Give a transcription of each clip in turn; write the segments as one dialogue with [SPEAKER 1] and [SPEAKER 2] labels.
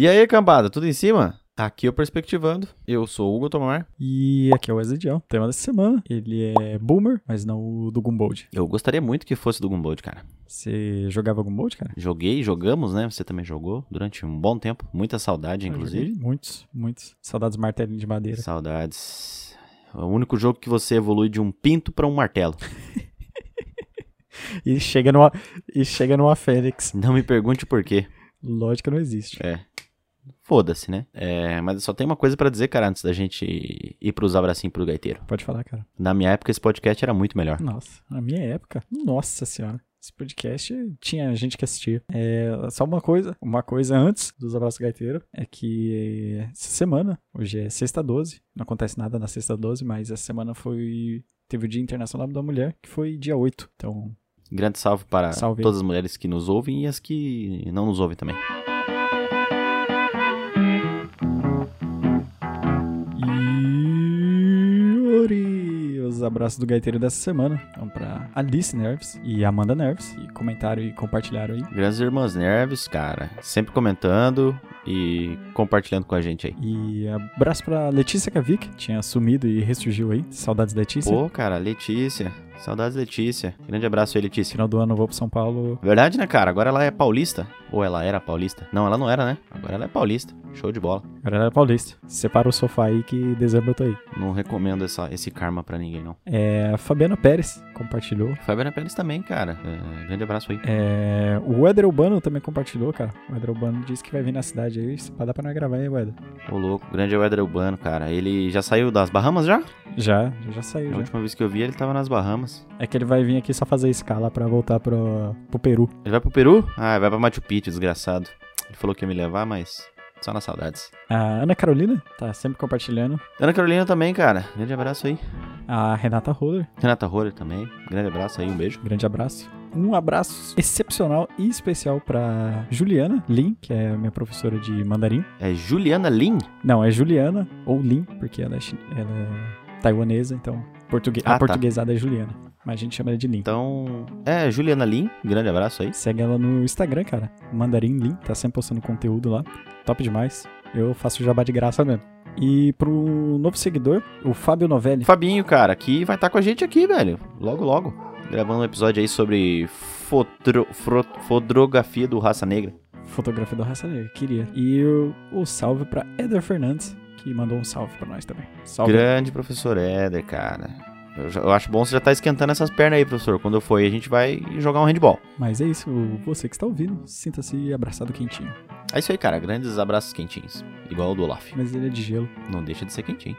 [SPEAKER 1] E aí, cambada, tudo em cima? Aqui é o Perspectivando. Eu sou o Hugo Tomar.
[SPEAKER 2] E aqui é o Wesley Dion. O tema dessa semana, ele é Boomer, mas não o do Gumbold.
[SPEAKER 1] Eu gostaria muito que fosse do Gumbold, cara.
[SPEAKER 2] Você jogava Gumbold, cara?
[SPEAKER 1] Joguei, jogamos, né? Você também jogou durante um bom tempo. Muita saudade,
[SPEAKER 2] Eu
[SPEAKER 1] inclusive.
[SPEAKER 2] Muitos, muitos. Saudades martelinho de madeira.
[SPEAKER 1] Saudades. É o único jogo que você evolui de um pinto pra um martelo.
[SPEAKER 2] E chega numa, e chega numa Fênix.
[SPEAKER 1] Não me pergunte por quê.
[SPEAKER 2] Lógica não existe.
[SPEAKER 1] É. Foda-se, né? É, mas só tem uma coisa pra dizer, cara, antes da gente ir pros abracinhos pro gaiteiro.
[SPEAKER 2] Pode falar, cara.
[SPEAKER 1] Na minha época, esse podcast era muito melhor.
[SPEAKER 2] Nossa, na minha época, nossa senhora. Esse podcast tinha gente que assistia. É, só uma coisa, uma coisa antes dos abraços gaiteiro é que essa semana, hoje é sexta 12, não acontece nada na sexta 12, mas essa semana foi teve o Dia Internacional da Mulher, que foi dia 8. Então,
[SPEAKER 1] Grande salve para
[SPEAKER 2] Salve.
[SPEAKER 1] todas as mulheres que nos ouvem e as que não nos ouvem também.
[SPEAKER 2] Os abraços do gaiteiro dessa semana vão pra Alice Nerves e Amanda Nerves, que comentaram e compartilharam aí.
[SPEAKER 1] Grandes irmãs Nerves, cara, sempre comentando e compartilhando com a gente aí.
[SPEAKER 2] E abraço pra Letícia Kavic, que tinha sumido e ressurgiu aí. Saudades, Letícia.
[SPEAKER 1] Pô, cara, Letícia. Saudades, Letícia. Grande abraço aí, Letícia.
[SPEAKER 2] Final do ano eu vou pro São Paulo.
[SPEAKER 1] Verdade, né, cara? Agora ela é paulista. Ou ela era paulista? Não, ela não era, né? Agora ela é paulista. Show de bola.
[SPEAKER 2] Agora ela é paulista. Separa o sofá aí que dezembro eu tô aí.
[SPEAKER 1] Não recomendo essa, esse karma pra ninguém, não.
[SPEAKER 2] É, Fabiana Pérez compartilhou.
[SPEAKER 1] Fabiana Pérez também, cara. É, grande abraço aí.
[SPEAKER 2] É, o Éder Urbano também compartilhou, cara. O Éder Urbano disse que vai vir na cidade aí. Se dá pra nós gravar aí, Éder.
[SPEAKER 1] Ô, louco. Grande Weather Urbano, cara. Ele já saiu das Bahamas já?
[SPEAKER 2] Já, já, já saiu.
[SPEAKER 1] A
[SPEAKER 2] Já.
[SPEAKER 1] última vez que eu vi, ele tava nas Bahamas.
[SPEAKER 2] É que ele vai vir aqui só fazer escala pra voltar pro, pro Peru.
[SPEAKER 1] Ele vai pro Peru? Ah, vai pra Machu Picchu, desgraçado. Ele falou que ia me levar, mas só nas saudades.
[SPEAKER 2] A Ana Carolina tá sempre compartilhando.
[SPEAKER 1] Ana Carolina também, cara. Grande abraço aí.
[SPEAKER 2] A Renata Roller,
[SPEAKER 1] Renata Roller também. Grande abraço aí, um beijo.
[SPEAKER 2] grande abraço. Um abraço excepcional e especial pra Juliana Lin, que é minha professora de mandarim.
[SPEAKER 1] É Juliana Lin?
[SPEAKER 2] Não, é Juliana ou Lin, porque ela é, ela é taiwanesa, então portugue-
[SPEAKER 1] Ah,
[SPEAKER 2] a
[SPEAKER 1] tá.
[SPEAKER 2] portuguesada é Juliana. Mas a gente chama ela de Lin.
[SPEAKER 1] Então, é Juliana Lin. Grande abraço aí.
[SPEAKER 2] Segue ela no Instagram, cara. Mandarim Lin, tá sempre postando conteúdo lá. Top demais. Eu faço jabá de graça mesmo. E pro novo seguidor, o Fábio Novelli.
[SPEAKER 1] Fabinho, cara, que vai estar com a gente aqui, velho. Logo, logo. Gravando um episódio aí sobre fotro, fotografia do Raça Negra.
[SPEAKER 2] Fotografia da raça negra, queria. E o, o salve pra Eder Fernandes, que mandou um salve pra nós também. Salve.
[SPEAKER 1] Grande professor Éder, cara. Eu, já- eu acho bom você já tá esquentando essas pernas aí, professor. Quando eu for a gente vai jogar um handball.
[SPEAKER 2] Mas é isso, você que está ouvindo, sinta-se abraçado quentinho.
[SPEAKER 1] É isso aí, cara. Grandes abraços quentinhos. Igual o do Olaf.
[SPEAKER 2] Mas ele é de gelo.
[SPEAKER 1] Não deixa de ser quentinho.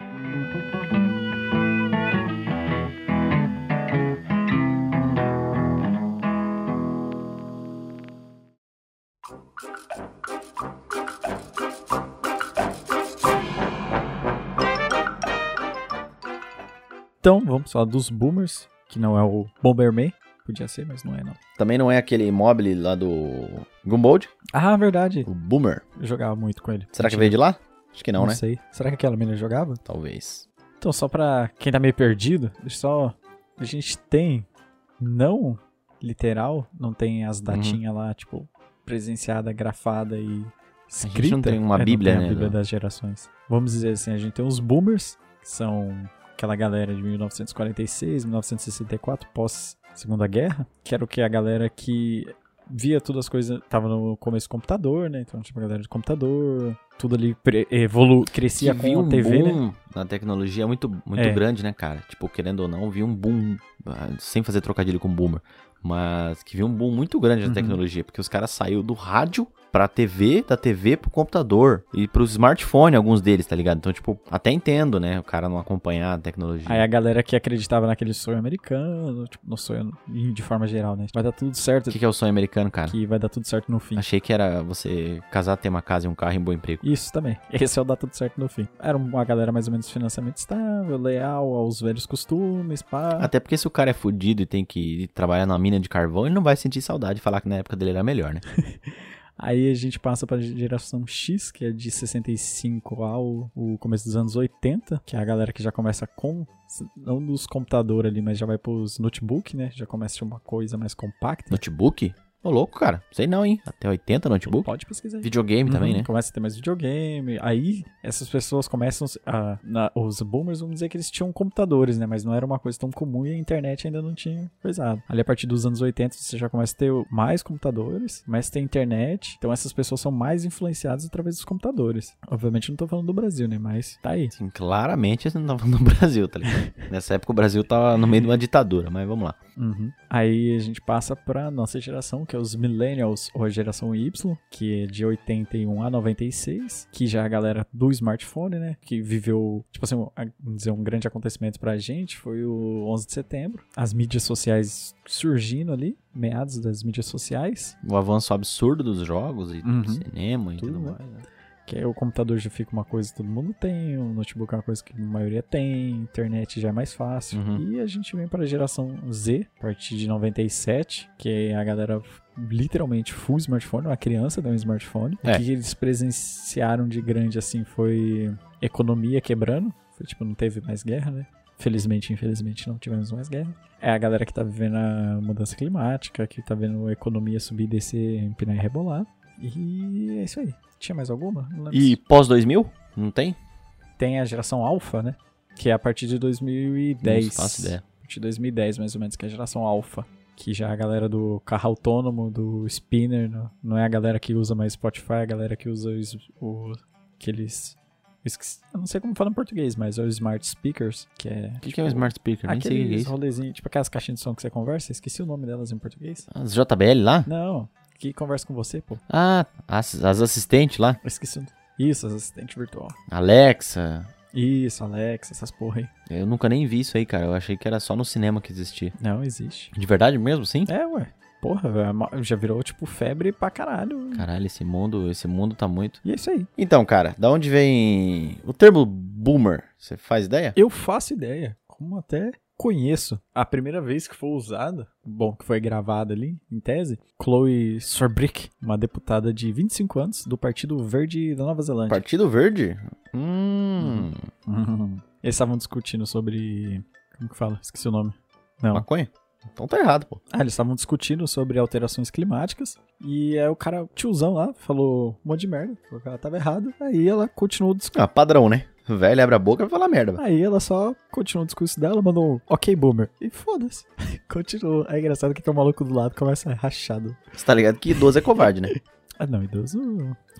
[SPEAKER 2] Então, vamos falar dos boomers, que não é o Bomberman. Podia ser, mas não é não.
[SPEAKER 1] Também não é aquele mobile lá do Gumbold,
[SPEAKER 2] Ah, verdade.
[SPEAKER 1] o Boomer.
[SPEAKER 2] Eu jogava muito com ele.
[SPEAKER 1] Será que veio de lá? Acho que não,
[SPEAKER 2] Não,
[SPEAKER 1] né?
[SPEAKER 2] sei. Será que aquela menina jogava?
[SPEAKER 1] Talvez.
[SPEAKER 2] Então, só pra quem tá meio perdido, só. A gente tem, não literal, não tem as datinhas lá, tipo, presenciada, grafada e escrita.
[SPEAKER 1] gente não tem uma
[SPEAKER 2] É,
[SPEAKER 1] bíblia,
[SPEAKER 2] tem a
[SPEAKER 1] né,
[SPEAKER 2] Bíblia
[SPEAKER 1] do-
[SPEAKER 2] das gerações. Vamos dizer assim, a gente tem os boomers, que são aquela galera de 1946, 1964, pós Segunda Guerra, que era o que a galera que via todas as coisas, tava no começo do computador, né? Então, tipo, a galera de computador, tudo ali evolu crescia
[SPEAKER 1] que
[SPEAKER 2] com a
[SPEAKER 1] um
[SPEAKER 2] TV, né?
[SPEAKER 1] boom na tecnologia muito, muito
[SPEAKER 2] É.
[SPEAKER 1] grande, né, cara? Tipo, querendo ou não, viu um boom, ah, sem fazer trocadilho com boomer, mas que viu um boom muito grande na
[SPEAKER 2] Uhum.
[SPEAKER 1] tecnologia, porque os caras saiu do rádio pra TV, da TV pro computador e pro smartphone, alguns deles, tá ligado? Então, tipo, até entendo, né, o cara não acompanhar a tecnologia.
[SPEAKER 2] Aí a galera que acreditava naquele sonho americano, tipo, no sonho de forma geral, né? Vai dar tudo certo,
[SPEAKER 1] O que, que é o sonho americano, cara?
[SPEAKER 2] que vai dar tudo certo no fim.
[SPEAKER 1] Achei que era você casar, ter uma casa e um carro e um bom emprego.
[SPEAKER 2] Isso também. Esse é o dar tudo certo no fim. Era uma galera mais ou menos financiamento estável, leal aos velhos costumes, pá.
[SPEAKER 1] Até porque se o cara é fudido e tem que trabalhar na mina de carvão, ele não vai sentir saudade de falar que na época dele era melhor, né?
[SPEAKER 2] Aí a gente passa pra geração X, que é de 65 ao o começo dos anos 80, que é a galera que já começa com, não dos computadores ali, mas já vai pros notebook, né? Já começa a uma coisa mais compacta.
[SPEAKER 1] Notebook? Ô, louco, cara. Sei não, hein? Até 80 notebook.
[SPEAKER 2] Pode pesquisar aí.
[SPEAKER 1] Videogame também,
[SPEAKER 2] Uhum,
[SPEAKER 1] né?
[SPEAKER 2] Começa a ter mais videogame. Aí, essas pessoas começam a. na- os boomers vão dizer que eles tinham computadores, né? Mas não era uma coisa tão comum e a internet ainda não tinha coisado. Ali, a partir dos anos 80, você já começa a ter mais computadores, começa a ter internet. Então, essas pessoas são mais influenciadas através dos computadores. Obviamente, não tô falando do Brasil, né? Mas tá aí.
[SPEAKER 1] Sim, claramente você não tá falando do Brasil, tá ligado? Nessa época o Brasil tava no meio de uma ditadura, mas vamos lá.
[SPEAKER 2] Uhum. Aí a gente passa pra nossa geração, que é os Millennials, ou a geração Y, que é de 81 a 96, que já é a galera do smartphone, né? Que viveu, tipo assim, um- vamos dizer, um grande acontecimento pra gente foi o 11 de setembro. As mídias sociais surgindo ali, meados das mídias sociais.
[SPEAKER 1] O avanço absurdo dos jogos e
[SPEAKER 2] Uhum.
[SPEAKER 1] do cinema e
[SPEAKER 2] Tudo,
[SPEAKER 1] tudo,
[SPEAKER 2] né?
[SPEAKER 1] mais. né?
[SPEAKER 2] Que o computador já fica uma coisa que todo mundo tem, o notebook é uma coisa que a maioria tem, internet já é mais fácil.
[SPEAKER 1] Uhum.
[SPEAKER 2] E a gente vem para a geração Z, a partir de 97, que é a galera literalmente full smartphone, uma criança tem um smartphone.
[SPEAKER 1] É.
[SPEAKER 2] O que eles presenciaram de grande assim foi economia quebrando. Foi tipo, não teve mais guerra, né? Felizmente, infelizmente, não tivemos mais guerra. É a galera que tá vivendo a mudança climática, que tá vendo a economia subir, descer, empinar e rebolar. E é isso aí. Tinha mais alguma?
[SPEAKER 1] E pós 2000? Não tem?
[SPEAKER 2] tem a geração Alpha, né? Que é a partir de 2010.
[SPEAKER 1] Não faço ideia.
[SPEAKER 2] A partir de 2010, mais ou menos, que é a geração Alpha. Que já é a galera do carro autônomo, do spinner, não, é a galera que usa mais Spotify, é a galera que usa os, o, aqueles... Eu não sei como fala em português, mas é os smart speakers, que é...
[SPEAKER 1] O que, que é um smart speaker? Nem sei o que é isso.
[SPEAKER 2] tipo aquelas caixinhas de som que você conversa, esqueci o nome delas em português.
[SPEAKER 1] As JBL lá?
[SPEAKER 2] Não, que conversa com você, pô.
[SPEAKER 1] Ah, as, as assistentes lá.
[SPEAKER 2] Eu esqueci Isso, assistente virtual.
[SPEAKER 1] Alexa.
[SPEAKER 2] Isso, Alexa, essas porra aí.
[SPEAKER 1] Eu nunca nem vi isso aí, cara. Eu achei que era só no cinema que existia.
[SPEAKER 2] Não, existe.
[SPEAKER 1] De verdade mesmo, sim?
[SPEAKER 2] É, ué. Porra, velho, já virou, tipo, febre pra caralho.
[SPEAKER 1] Caralho, esse mundo, esse mundo tá muito.
[SPEAKER 2] E é isso aí.
[SPEAKER 1] Então, cara, da onde vem o termo boomer? Você faz ideia?
[SPEAKER 2] Eu faço ideia, como até conheço. A primeira vez que foi usada, bom, que foi gravada ali, em tese, Chloe Sorbrick, uma deputada de 25 anos do Partido Verde da Nova Zelândia.
[SPEAKER 1] Partido Verde? Hum.
[SPEAKER 2] Uhum. Eles estavam discutindo sobre... Como que fala? Esqueci o nome. Não.
[SPEAKER 1] Maconha? Então tá errado, pô.
[SPEAKER 2] Ah, eles estavam discutindo sobre alterações climáticas. E aí o cara, o tiozão lá, falou um monte de merda. Falou que ela tava errada. Aí ela continuou o discurso.
[SPEAKER 1] Ah, padrão, né? O velho abre a boca e vai falar merda.
[SPEAKER 2] Aí ela só continuou o discurso dela, mandou um ok, boomer. E foda-se. Continuou. É engraçado que tem um maluco do lado começa rachado.
[SPEAKER 1] Você tá ligado que idoso é covarde, né?
[SPEAKER 2] Ah, não, idoso.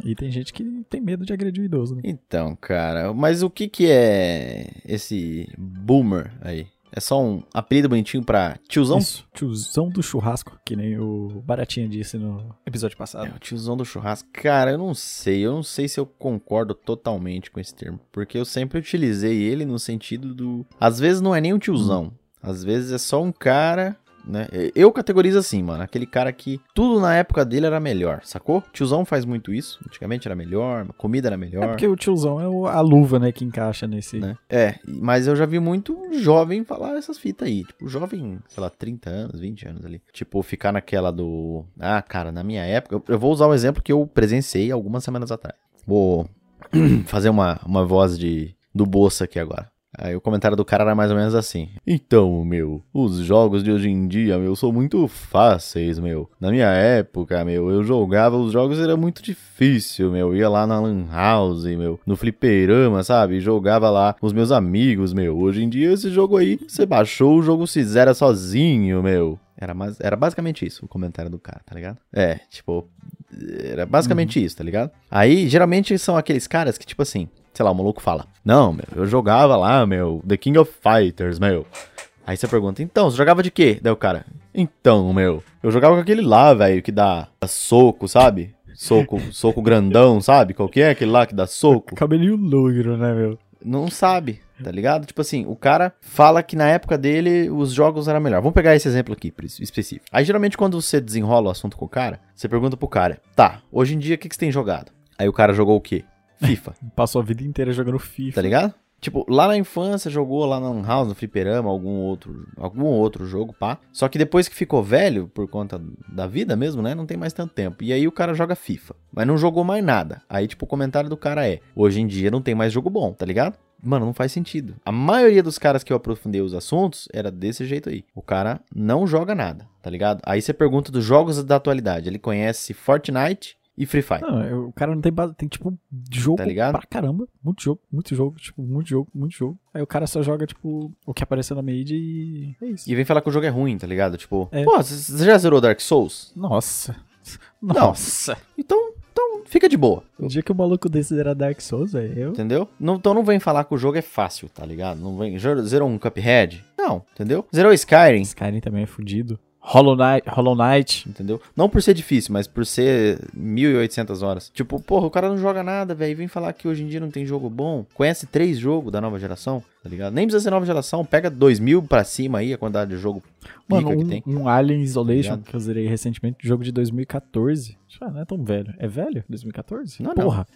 [SPEAKER 2] E tem gente que tem medo de agredir o idoso, né?
[SPEAKER 1] Então, cara, mas o que que é esse boomer aí? É só um apelido bonitinho pra tiozão?
[SPEAKER 2] Isso. Tiozão do churrasco, que nem o Baratinha disse no episódio
[SPEAKER 1] É,
[SPEAKER 2] passado.
[SPEAKER 1] o tiozão do churrasco. Cara, eu não sei. Eu não sei se eu concordo totalmente com esse termo. Porque eu sempre utilizei ele no sentido do. Às vezes não é nem um tiozão. Às vezes é só um cara. Né? Eu categorizo assim, mano. Aquele cara que tudo na época dele era melhor, sacou? Tiozão faz muito isso. Antigamente era melhor, a comida era melhor.
[SPEAKER 2] É porque o tiozão é a luva, né, que encaixa nesse.
[SPEAKER 1] né? É, mas eu já vi muito jovem falar essas fitas aí. Tipo, jovem, sei lá, 30 anos, 20 anos ali. Tipo, ficar naquela do. Ah, cara, na minha época. Eu, vou usar o exemplo que eu presenciei algumas semanas atrás. Vou fazer uma, uma voz de do Bolsa aqui agora. Aí o comentário do cara era mais ou menos assim. Então, meu, os jogos de hoje em dia, meu, são muito fáceis, meu. Na minha época, meu, eu jogava os jogos era muito difícil, meu. Ia lá na Lan House, meu, no fliperama, sabe? Jogava lá com os meus amigos, meu. Hoje em dia, esse jogo aí, você baixou, o jogo se zera sozinho, meu. Era, mais, era basicamente isso o comentário do cara, tá ligado? É, tipo, era basicamente isso, tá ligado? Aí, geralmente são aqueles caras que, tipo assim, sei lá, o maluco fala: Não, meu, eu jogava lá, meu, The King of Fighters, meu. Aí você pergunta: Então, você jogava de quê? Daí o cara: Então, meu, eu jogava com aquele lá, velho, que dá soco, sabe? Soco, soco grandão, sabe? Qual que é aquele lá que dá soco?
[SPEAKER 2] Cabelinho loiro, né, meu?
[SPEAKER 1] Não sabe, tá ligado? Tipo assim, o cara fala que na época dele os jogos eram melhor. Vamos pegar esse exemplo aqui específico. Aí geralmente quando você desenrola o assunto com o cara, você pergunta pro cara: Tá, hoje em dia o que, que você tem jogado? Aí o cara jogou o quê? FIFA.
[SPEAKER 2] Passou a vida inteira jogando FIFA.
[SPEAKER 1] Tá ligado? Tipo, lá na infância jogou lá na Lan House, no Fliperama, algum outro, algum outro jogo, pá. Só que depois que ficou velho, por conta da vida mesmo, né? Não tem mais tanto tempo. E aí o cara joga FIFA. Mas não jogou mais nada. Aí, tipo, o comentário do cara é: hoje em dia não tem mais jogo bom, tá ligado? mano, não faz sentido. A maioria dos caras que eu aprofundei os assuntos era desse jeito aí. O cara não joga nada, tá ligado? Aí você pergunta dos jogos da atualidade. Ele conhece Fortnite e Free Fire.
[SPEAKER 2] Não, eu- o cara não tem base, tem tipo jogo
[SPEAKER 1] Tá ligado?
[SPEAKER 2] pra caramba. Muito jogo, muito jogo, tipo, muito jogo, muito jogo. Aí o cara só joga, tipo, o que apareceu na mídia e é isso.
[SPEAKER 1] E vem falar que o jogo é ruim, tá ligado? Tipo,
[SPEAKER 2] É.
[SPEAKER 1] pô, você já zerou Dark Souls?
[SPEAKER 2] Nossa.
[SPEAKER 1] Não.
[SPEAKER 2] Nossa.
[SPEAKER 1] Então, então fica de boa.
[SPEAKER 2] O dia que o maluco desse era Dark Souls, velho, eu...
[SPEAKER 1] Entendeu? Não, então não vem falar que o jogo é fácil, tá ligado? Não vem. Zerou um Cuphead? Não, entendeu? Zerou Skyrim?
[SPEAKER 2] Skyrim também é fudido. Hollow Knight, Hollow Knight.
[SPEAKER 1] Entendeu? Não por ser difícil, mas por ser 1800 horas. Tipo, porra, o cara não joga nada, velho. Vem falar que hoje em dia não tem jogo bom. Conhece três jogos da nova geração, tá ligado? Nem precisa ser nova geração. Pega 2000 pra cima aí, a quantidade de jogo
[SPEAKER 2] Mano,
[SPEAKER 1] pica que tem.
[SPEAKER 2] um, um Alien Isolation
[SPEAKER 1] Ligado?
[SPEAKER 2] que eu zerei recentemente, jogo de 2014. Ah, não é tão velho. É velho? 2014?
[SPEAKER 1] Não, não.
[SPEAKER 2] Porra.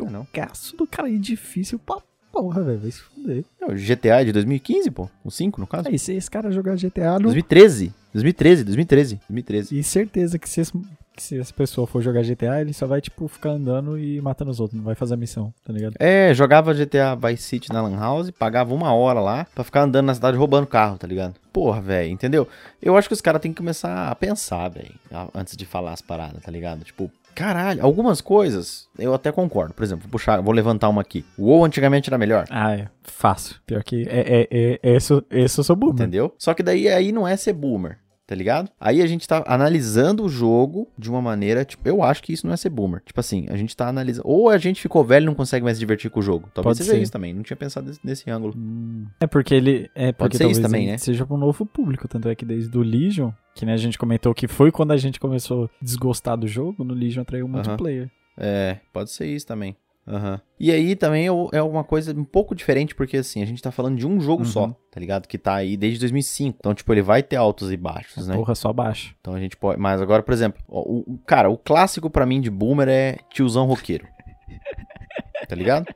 [SPEAKER 1] Não, não.
[SPEAKER 2] Jogaço do cara aí difícil pra porra, velho. Vai se fuder.
[SPEAKER 1] É, O GTA é de 2015, pô. O 5, no caso.
[SPEAKER 2] Aí, se esse cara jogar GTA, não...
[SPEAKER 1] 2013. 2013, 2013, 2013.
[SPEAKER 2] E certeza que se, esse- que se essa pessoa for jogar GTA, ele só vai, tipo, ficar andando e matando os outros. Não vai fazer a missão, tá ligado?
[SPEAKER 1] É, jogava GTA Vice City na Lan House, pagava uma hora lá pra ficar andando na cidade roubando carro, tá ligado? Porra, velho, entendeu? Eu acho que os caras têm que começar a pensar, velho, antes de falar as paradas, tá ligado? Tipo, caralho, algumas coisas eu até concordo. Por exemplo, vou puxar, vou levantar uma aqui. O WoW antigamente era melhor.
[SPEAKER 2] Ah, é. Fácil. Pior que é, é, é, é, eu sou boomer.
[SPEAKER 1] Entendeu? Só que daí aí não é ser boomer, tá ligado? Aí a gente tá analisando o jogo de uma maneira, tipo, eu acho que isso não é ser boomer. Tipo assim, a gente tá analisando. Ou a gente ficou velho e não consegue mais se divertir com o jogo. Talvez
[SPEAKER 2] Pode
[SPEAKER 1] seja
[SPEAKER 2] ser.
[SPEAKER 1] isso também. Não tinha pensado nesse, nesse ângulo.
[SPEAKER 2] Hum. É porque ele. É porque
[SPEAKER 1] ser isso também, né?
[SPEAKER 2] seja para um novo público. Tanto é que desde o Legion, que né, a gente comentou que foi quando a gente começou a desgostar do jogo, no Legion atraiu o multiplayer.
[SPEAKER 1] É, pode ser isso também. Aham. E aí também é- é uma coisa um pouco diferente, porque assim, a gente tá falando de um jogo
[SPEAKER 2] Uhum.
[SPEAKER 1] só, tá ligado? Que tá aí desde 2005. Então, tipo, ele vai ter altos e baixos, né?
[SPEAKER 2] Porra, só baixo.
[SPEAKER 1] Então a gente pode. Mas agora, por exemplo, o, o- cara, o clássico pra mim de boomer é tiozão roqueiro. tá ligado?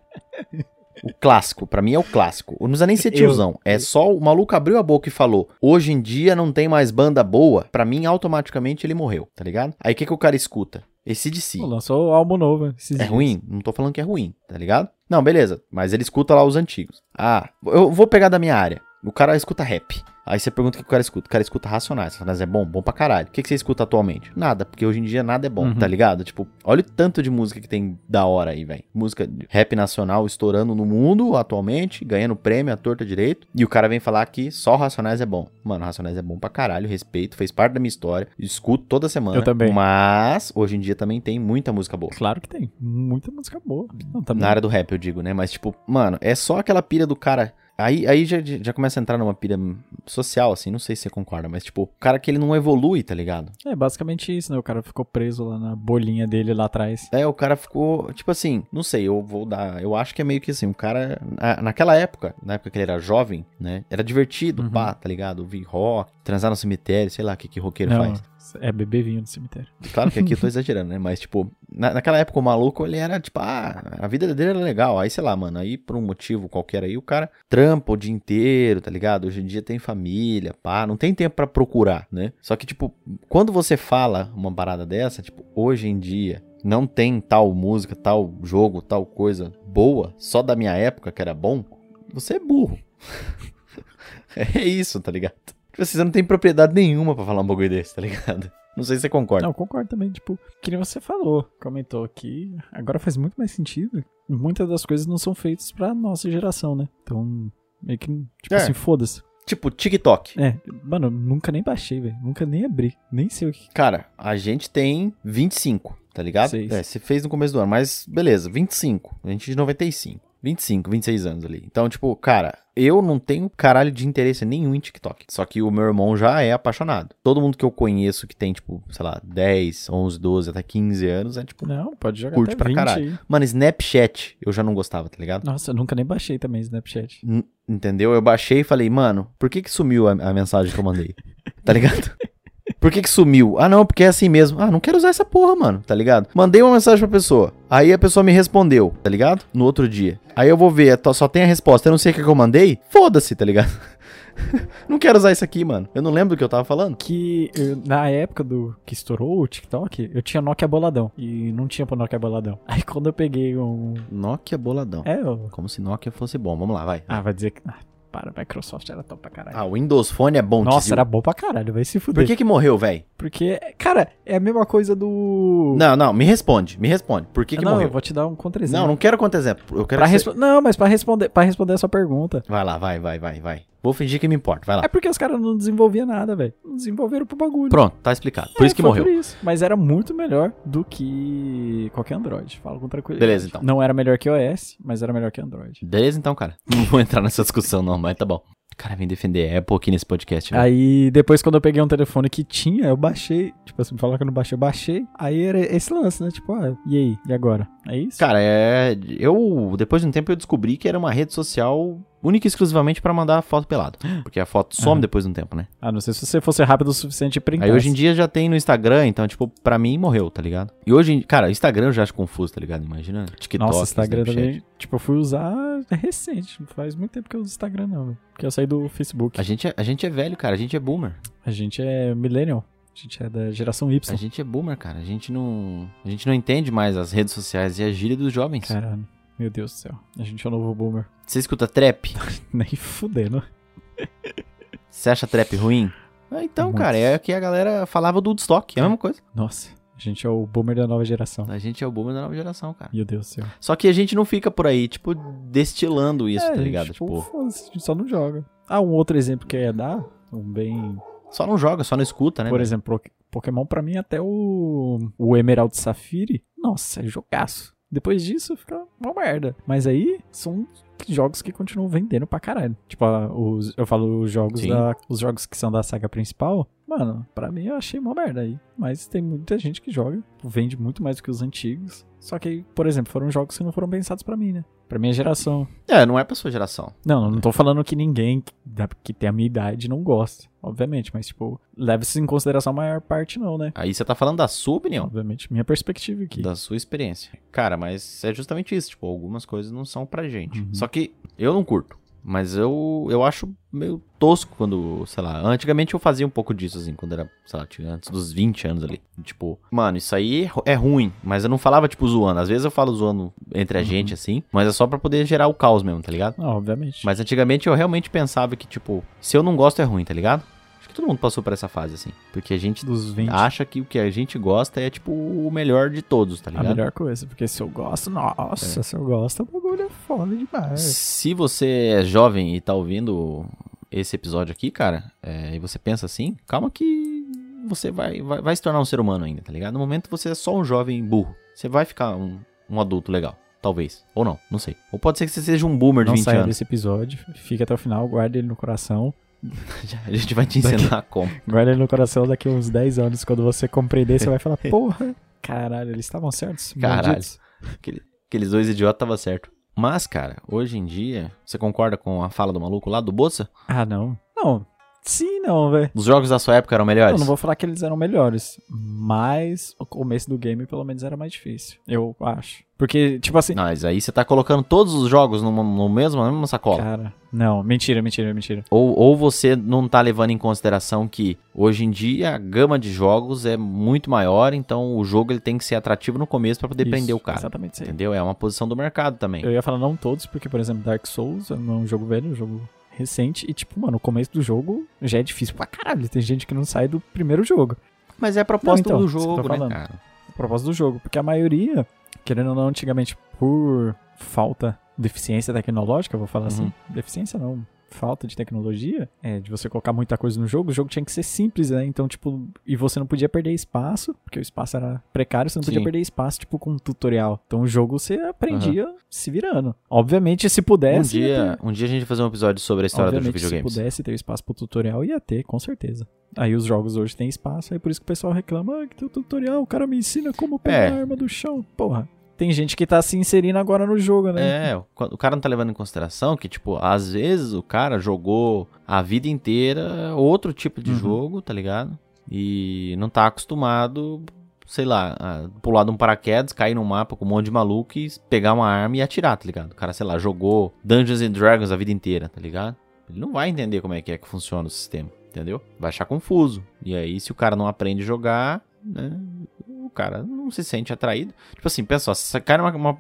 [SPEAKER 1] O clássico, pra mim é o clássico. Não precisa nem ser tiozão. É só o maluco abriu a boca e falou: hoje em dia não tem mais banda boa. Pra mim, automaticamente ele morreu, tá ligado? Aí o que, que o cara escuta? Esse de si.
[SPEAKER 2] Lançou o álbum novo.
[SPEAKER 1] É
[SPEAKER 2] dias.
[SPEAKER 1] ruim? Não tô falando que é ruim, tá ligado? Não, beleza. Mas ele escuta lá os antigos. Ah, eu vou pegar da minha área. O cara escuta rap. Aí você pergunta o que o cara escuta. O cara escuta Racionais. Racionais é bom? Bom pra caralho. O que, que você escuta atualmente? Nada, porque hoje em dia nada é bom,
[SPEAKER 2] Uhum.
[SPEAKER 1] tá ligado? Tipo, olha o tanto de música que tem da hora aí, velho. Música de rap nacional estourando no mundo atualmente, ganhando prêmio à torta direito. E o cara vem falar que só Racionais é bom. Mano, Racionais é bom pra caralho, respeito, fez parte da minha história. Escuto toda semana.
[SPEAKER 2] Eu também.
[SPEAKER 1] Mas, hoje em dia também tem muita música boa.
[SPEAKER 2] Claro que tem. Muita música boa. Não.
[SPEAKER 1] Na área do rap, eu digo, né? Mas, tipo, mano, é só aquela pira do cara. Aí, aí já, já começa a entrar numa pira social, assim, não sei se você concorda, mas, tipo, o cara que ele não evolui, tá ligado?
[SPEAKER 2] É basicamente isso, né? O cara ficou preso lá na bolinha dele lá atrás.
[SPEAKER 1] É, o cara ficou, tipo assim, não sei, eu vou dar. Eu acho que é meio que assim, o cara. na- Naquela época, na época que ele era jovem, né? Era divertido,
[SPEAKER 2] Uhum.
[SPEAKER 1] pá, tá ligado? Ouvir rock, transar no cemitério, sei lá o que, que roqueiro
[SPEAKER 2] Não,
[SPEAKER 1] faz.
[SPEAKER 2] É beber vinho no cemitério.
[SPEAKER 1] Claro que aqui eu tô exagerando, né? Mas, tipo, na- naquela época o maluco, ele era, tipo, ah, a vida dele era legal. Aí, sei lá, mano, aí por um motivo qualquer aí, o cara trampa o dia inteiro, tá ligado? Hoje em dia tem família, pá, não tem tempo pra procurar, né? Só que, tipo, quando você fala uma parada dessa, tipo, hoje em dia não tem tal música, tal jogo, tal coisa boa, só da minha época que era bom, você é burro. é isso, tá ligado? Tipo, assim, Você não tem propriedade nenhuma pra falar um bagulho desse, tá ligado? Não sei se você concorda.
[SPEAKER 2] Não, eu concordo também. Tipo, que nem você falou, comentou aqui. Agora faz muito mais sentido. Muitas das coisas não são feitas pra nossa geração, né? Então, meio que, tipo
[SPEAKER 1] É.
[SPEAKER 2] assim, foda-se.
[SPEAKER 1] Tipo, TikTok.
[SPEAKER 2] É, mano, nunca nem baixei, velho. Nunca nem abri. Nem sei o que.
[SPEAKER 1] Cara, a gente tem 25, tá ligado?
[SPEAKER 2] Seis.
[SPEAKER 1] É, você fez no começo do ano, mas beleza, 25. A gente de 95. 25, 26 anos ali. Então, tipo, cara, eu não tenho caralho de interesse nenhum em TikTok. Só que o meu irmão já é apaixonado. Todo mundo que eu conheço que tem, tipo, sei lá, 10, 11, 12, até 15 anos é tipo.
[SPEAKER 2] Não, pode jogar
[SPEAKER 1] Curte
[SPEAKER 2] até
[SPEAKER 1] pra
[SPEAKER 2] 20
[SPEAKER 1] caralho.
[SPEAKER 2] aí.
[SPEAKER 1] Mano, Snapchat eu já não gostava, tá ligado?
[SPEAKER 2] Nossa, eu nunca nem baixei também Snapchat.
[SPEAKER 1] N- Entendeu? Eu baixei e falei, mano, por que que sumiu a, a mensagem que eu mandei? tá ligado? Por que que sumiu? Ah, não, porque é assim mesmo. Ah, não quero usar essa porra, mano, tá ligado? Mandei uma mensagem pra pessoa. Aí a pessoa me respondeu, tá ligado? No outro dia. Aí eu vou ver, to- só tem a resposta. Eu não sei o que que eu mandei. Foda-se, tá ligado? não quero usar isso aqui, mano. Eu não lembro do que eu tava falando.
[SPEAKER 2] Que eu- na época do que estourou o TikTok, eu tinha Nokia boladão. E não tinha pro Nokia boladão. Aí quando eu peguei um.
[SPEAKER 1] Nokia boladão.
[SPEAKER 2] É, eu...
[SPEAKER 1] Como se Nokia fosse bom. Vamos lá, vai.
[SPEAKER 2] Ah, vai dizer que. Ah, para, Microsoft era top pra caralho.
[SPEAKER 1] Ah, o Windows Phone é bom,
[SPEAKER 2] Nossa,
[SPEAKER 1] tizio.
[SPEAKER 2] era bom pra caralho, vai se fuder.
[SPEAKER 1] Por que que morreu, velho?
[SPEAKER 2] Porque, cara, é a mesma coisa do.
[SPEAKER 1] Não, não, me responde, me responde. Por que que
[SPEAKER 2] não,
[SPEAKER 1] morreu?
[SPEAKER 2] eu vou te dar um contra-exemplo.
[SPEAKER 1] Não, não quero contar exemplo. Eu quero
[SPEAKER 2] Pra
[SPEAKER 1] que você-
[SPEAKER 2] Não, mas pra responder, pra responder a sua pergunta.
[SPEAKER 1] Vai lá, vai, vai, vai, vai. Vou fingir que me importa, vai lá.
[SPEAKER 2] É porque os caras não desenvolviam nada, velho. Não desenvolveram pro bagulho.
[SPEAKER 1] Pronto, tá explicado. Por
[SPEAKER 2] É,
[SPEAKER 1] isso que
[SPEAKER 2] foi
[SPEAKER 1] morreu.
[SPEAKER 2] Por isso. Mas era muito melhor do que qualquer Android. Falo com tranquilidade.
[SPEAKER 1] Beleza, então.
[SPEAKER 2] Não era melhor que iOS, mas era melhor que Android.
[SPEAKER 1] Beleza então, cara. Não vou entrar nessa discussão não, mas tá bom. Cara, vem defender Apple aqui nesse podcast. velho.
[SPEAKER 2] Aí, depois, quando eu peguei um telefone que tinha, eu baixei. Tipo, assim, falar que eu não baixei, eu baixei. Aí era esse lance, né? Tipo, ah, e aí? E agora? É isso?
[SPEAKER 1] Cara, é. Eu. Depois de um tempo eu descobri que era uma rede social única e exclusivamente pra mandar foto pelado. Porque a foto some
[SPEAKER 2] Aham.
[SPEAKER 1] depois de um tempo, né?
[SPEAKER 2] Ah, não sei se você fosse rápido o suficiente printar.
[SPEAKER 1] Aí hoje em dia já tem no Instagram, então, tipo, pra mim morreu, tá ligado? E hoje, cara, Instagram eu já acho confuso, tá ligado? Imagina TikTok,
[SPEAKER 2] Nossa, Instagram
[SPEAKER 1] Snapchat.
[SPEAKER 2] também. Tipo, eu fui usar recente. Não faz muito tempo que eu uso Instagram, não. Porque eu saí do Facebook.
[SPEAKER 1] A gente, é, a gente é velho, cara. A gente é boomer.
[SPEAKER 2] A gente é millennial. A gente é da geração Y.
[SPEAKER 1] A gente é boomer, cara. A gente não. A gente não entende mais as redes sociais e a gíria dos jovens.
[SPEAKER 2] Caralho. Meu Deus do céu. A gente é o novo boomer.
[SPEAKER 1] Você escuta trap?
[SPEAKER 2] Nem fudendo.
[SPEAKER 1] Você acha trap ruim? Ah, então, cara, é que a galera falava do Woodstock, é a mesma coisa.
[SPEAKER 2] Nossa. A gente é o boomer da nova geração.
[SPEAKER 1] A gente é o boomer da nova geração, cara.
[SPEAKER 2] Meu Deus do céu.
[SPEAKER 1] Só que a gente não fica por aí, tipo, destilando isso,
[SPEAKER 2] É,
[SPEAKER 1] tá ligado?
[SPEAKER 2] Tipo,
[SPEAKER 1] Tipo,
[SPEAKER 2] a gente só não joga. Ah, um outro exemplo que eu ia dar, um bem...
[SPEAKER 1] só não joga, só não escuta, né?
[SPEAKER 2] Por
[SPEAKER 1] velho?
[SPEAKER 2] exemplo, Poké- Pokémon pra mim até o, o Emerald Safiri, nossa, é jogaço. Depois disso fica uma merda. Mas aí são jogos que continuam vendendo pra caralho. Tipo, os, eu falo os jogos
[SPEAKER 1] Sim.
[SPEAKER 2] da, os jogos que são da saga principal. Mano, pra mim eu achei uma merda aí. Mas tem muita gente que joga, vende muito mais do que os antigos. Só que, por exemplo, foram jogos que não foram pensados pra mim, né? Pra minha geração.
[SPEAKER 1] É, não é pra sua geração.
[SPEAKER 2] Não, não tô falando que ninguém que, tem a minha idade não gosta, obviamente, mas tipo, leve-se em consideração a maior parte não, né?
[SPEAKER 1] Aí você tá falando da sua opinião,
[SPEAKER 2] Obviamente, minha perspectiva aqui.
[SPEAKER 1] da sua experiência. Cara, mas é justamente isso, tipo, algumas coisas não são pra gente.
[SPEAKER 2] Uhum.
[SPEAKER 1] Só que eu não curto. Mas eu, eu acho meio tosco quando, sei lá, antigamente eu fazia um pouco disso, assim, quando era, sei lá, tinha antes dos 20 anos ali. Tipo, mano, isso aí é ru- ruim, mas eu não falava, tipo, zoando. Às vezes eu falo zoando entre a
[SPEAKER 2] Uhum.
[SPEAKER 1] gente, assim, mas é só pra poder gerar o caos mesmo, tá ligado?
[SPEAKER 2] Ah, obviamente.
[SPEAKER 1] Mas antigamente eu realmente pensava que, tipo, se eu não gosto é ruim, tá ligado? Todo mundo passou por essa fase, assim. Porque a gente
[SPEAKER 2] Dos 20,
[SPEAKER 1] acha que o que a gente gosta é, tipo, o melhor de todos, tá
[SPEAKER 2] a
[SPEAKER 1] ligado?
[SPEAKER 2] melhor coisa, porque se eu gosto, nossa, se eu gosto, o bagulho é foda demais.
[SPEAKER 1] Se você é jovem e tá ouvindo esse episódio aqui, cara, é, e você pensa assim, calma que você vai, vai, vai se tornar um ser humano ainda, tá ligado? No momento você é só um jovem burro. Você vai ficar um, um adulto legal. Talvez. Ou não, não sei. Ou pode ser que você seja um boomer de
[SPEAKER 2] Não
[SPEAKER 1] 20
[SPEAKER 2] saia
[SPEAKER 1] anos.
[SPEAKER 2] desse episódio, fica até o final, guarda ele no coração.
[SPEAKER 1] A gente vai te ensinar como.
[SPEAKER 2] Guarda ele no coração daqui uns 10 anos, quando você compreender, você vai falar, porra, caralho, eles estavam certos,
[SPEAKER 1] Caralho.
[SPEAKER 2] malditos.
[SPEAKER 1] Aqueles dois idiotas tava certo. Mas, cara, hoje em dia, você concorda com a fala do maluco lá do Bolsa?
[SPEAKER 2] Ah, não. Não, sim não, velho.
[SPEAKER 1] Os jogos da sua época eram melhores?
[SPEAKER 2] Eu não vou falar que eles eram melhores, mas o começo do game pelo menos era mais difícil, eu acho. Porque, tipo assim,
[SPEAKER 1] mas aí você tá colocando todos os jogos no, no mesmo, na mesma sacola.
[SPEAKER 2] cara, não, mentira, mentira, mentira.
[SPEAKER 1] Ou, ou você não tá levando em consideração que hoje em dia a gama de jogos é muito maior, então o jogo ele tem que ser atrativo no começo pra poder
[SPEAKER 2] Isso,
[SPEAKER 1] prender o cara.
[SPEAKER 2] Exatamente isso aí.
[SPEAKER 1] Entendeu? É uma posição do mercado também.
[SPEAKER 2] Eu ia falar não todos, porque, por exemplo, Dark Souls não é um jogo velho, é um jogo recente, e tipo, mano, o começo do jogo já é difícil pra caralho, tem gente que não sai do primeiro jogo.
[SPEAKER 1] Mas é a proposta
[SPEAKER 2] Não, então,
[SPEAKER 1] do
[SPEAKER 2] tô
[SPEAKER 1] jogo, né,
[SPEAKER 2] falando.
[SPEAKER 1] cara?
[SPEAKER 2] a propósito do jogo, porque a maioria, querendo ou não, antigamente, por falta, deficiência tecnológica, vou falar
[SPEAKER 1] Uhum.
[SPEAKER 2] assim, deficiência não, falta de tecnologia, é, de você colocar muita coisa no jogo, o jogo tinha que ser simples, né? Então, tipo, e você não podia perder espaço, porque o espaço era precário, você não podia
[SPEAKER 1] Sim.
[SPEAKER 2] perder espaço, tipo, com um tutorial. Então, o jogo você aprendia se virando. Obviamente, se pudesse.
[SPEAKER 1] Um dia, um dia a gente vai fazer um episódio sobre a história dos
[SPEAKER 2] Obviamente, se
[SPEAKER 1] videogames.
[SPEAKER 2] pudesse ter espaço pro tutorial, ia ter, com certeza. Aí os jogos hoje têm espaço, aí por isso que o pessoal reclama, ah, que tem o tutorial, o cara me ensina como pegar
[SPEAKER 1] É.
[SPEAKER 2] a arma do chão. Porra, tem gente que tá se inserindo agora no jogo, né?
[SPEAKER 1] É, o cara não tá levando em consideração que, tipo, às vezes o cara jogou a vida inteira outro tipo de
[SPEAKER 2] Uhum.
[SPEAKER 1] jogo, tá ligado? E não tá acostumado, sei lá, a pular de um paraquedas, cair num mapa com um monte de maluco e pegar uma arma e atirar, tá ligado? O cara, sei lá, jogou Dungeons and Dragons a vida inteira, tá ligado? Ele não vai entender como é que é que funciona o sistema, entendeu? Vai achar confuso. E aí, se o cara não aprende a jogar, né? Cara não se sente atraído. Tipo assim, pensa só, se você cai numa, uma-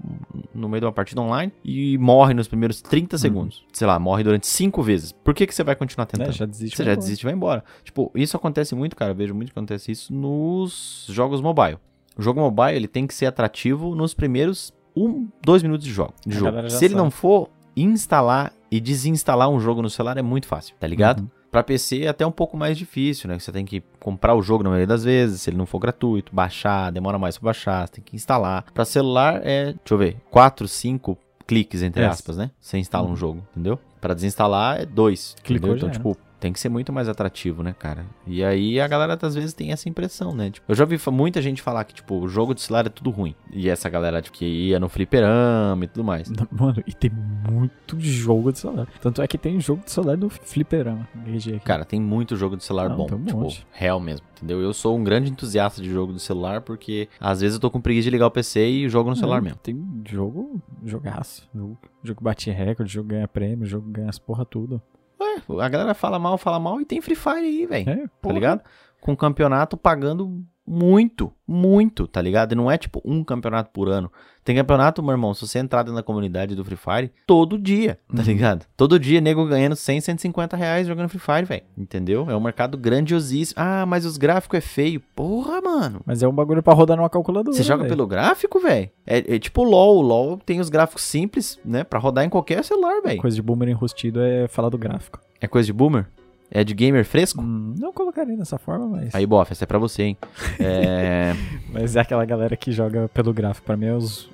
[SPEAKER 1] no meio de uma partida online e morre nos primeiros 30 segundos, sei lá, morre durante 5 vezes, por que, que você vai continuar tentando?
[SPEAKER 2] É, já desiste.
[SPEAKER 1] Você já
[SPEAKER 2] embora.
[SPEAKER 1] desiste e vai embora. Tipo, isso acontece muito, cara. Eu vejo muito que acontece isso nos jogos mobile. O jogo mobile, ele tem que ser atrativo nos primeiros um, dois minutos de jogo. De jogo. Se ele
[SPEAKER 2] sabe.
[SPEAKER 1] não for, instalar e desinstalar um jogo no celular é muito fácil, tá ligado?
[SPEAKER 2] Uhum.
[SPEAKER 1] Pra PC é até um pouco mais difícil, né? Você tem que comprar o jogo na maioria das vezes, se ele não for gratuito, baixar, demora mais pra baixar, você tem que instalar. Pra celular é, deixa eu ver, 4, 5 cliques, entre
[SPEAKER 2] É.
[SPEAKER 1] aspas, né? Você instala um
[SPEAKER 2] Uhum.
[SPEAKER 1] jogo, entendeu? Pra desinstalar é dois.
[SPEAKER 2] Clicou,
[SPEAKER 1] entendeu? Então, tipo, tem que ser muito mais atrativo, né, cara? E aí a galera às vezes tem essa impressão, né? Tipo, eu já ouvi muita gente falar que, tipo, o jogo de celular é tudo ruim. E essa galera tipo, que ia no fliperama e tudo mais.
[SPEAKER 2] Mano, e tem muito jogo de celular. Tanto é que tem jogo de celular no fliperama.
[SPEAKER 1] Cara, tem muito jogo de celular
[SPEAKER 2] Não,
[SPEAKER 1] bom.
[SPEAKER 2] tem um
[SPEAKER 1] tipo,
[SPEAKER 2] monte.
[SPEAKER 1] real mesmo, entendeu? Eu sou um grande entusiasta de jogo de celular porque às vezes eu tô com preguiça de ligar o PC e jogo no celular
[SPEAKER 2] Não,
[SPEAKER 1] mesmo.
[SPEAKER 2] Tem jogo, jogaço. Jogo, jogo bate recorde, jogo ganha prêmio, jogo ganha as porra tudo.
[SPEAKER 1] A galera fala mal, fala mal e tem Free Fire aí, velho.
[SPEAKER 2] É,
[SPEAKER 1] Tá
[SPEAKER 2] porra.
[SPEAKER 1] ligado? Com campeonato pagando muito, muito, tá ligado? E não é tipo um campeonato por ano. Tem campeonato, meu irmão, se você entrar da comunidade do Free Fire, todo dia, tá
[SPEAKER 2] Uhum.
[SPEAKER 1] ligado? Todo dia, nego ganhando 100, 150 reais jogando Free Fire, velho. Entendeu? É um mercado grandiosíssimo. Ah, mas os gráficos é feio. Porra, mano.
[SPEAKER 2] Mas é um bagulho pra rodar numa calculadora.
[SPEAKER 1] Você joga
[SPEAKER 2] velho.
[SPEAKER 1] pelo gráfico, velho? É, é tipo LoL. O LoL tem os gráficos simples, né? Pra rodar em qualquer celular, velho.
[SPEAKER 2] Coisa de boomer enrustido é falar do gráfico.
[SPEAKER 1] É coisa de boomer? É de gamer fresco?
[SPEAKER 2] Hum, não colocaria dessa forma, mas.
[SPEAKER 1] Aí, bof, essa é pra você, hein? É...
[SPEAKER 2] Mas é aquela galera que joga pelo gráfico. Pra mim é os.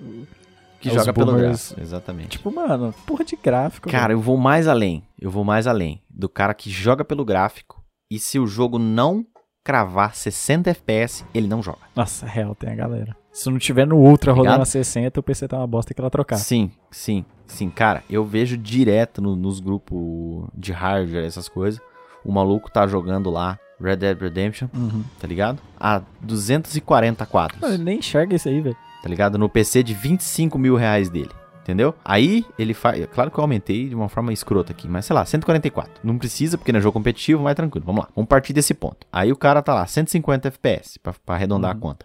[SPEAKER 1] que
[SPEAKER 2] É os
[SPEAKER 1] joga pelo
[SPEAKER 2] boomers.
[SPEAKER 1] gráfico. Exatamente.
[SPEAKER 2] Tipo, mano, porra de gráfico.
[SPEAKER 1] Cara,
[SPEAKER 2] velho.
[SPEAKER 1] eu vou mais além. Eu vou mais além do cara que joga pelo gráfico e se o jogo não cravar 60 FPS, ele não joga.
[SPEAKER 2] Nossa, real, tem a galera. Se não tiver no Ultra
[SPEAKER 1] Ligado?
[SPEAKER 2] rodando a 60, o PC tá uma bosta que ela trocar.
[SPEAKER 1] Sim, sim, sim. Cara, eu vejo direto no- nos grupos de hardware, essas coisas. O maluco tá jogando lá Red Dead Redemption,
[SPEAKER 2] Uhum.
[SPEAKER 1] tá ligado? A 240 quadros.
[SPEAKER 2] Mano, nem enxerga isso aí, velho.
[SPEAKER 1] tá ligado? No PC de 25 mil reais dele. Entendeu? Aí ele faz. Claro que eu aumentei de uma forma escrota aqui, mas sei lá, 144. Não precisa, porque não é jogo competitivo, mais tranquilo. Vamos lá, vamos partir desse ponto. Aí o cara tá lá, 150 FPS, pra, pra arredondar a
[SPEAKER 2] Uhum.
[SPEAKER 1] conta.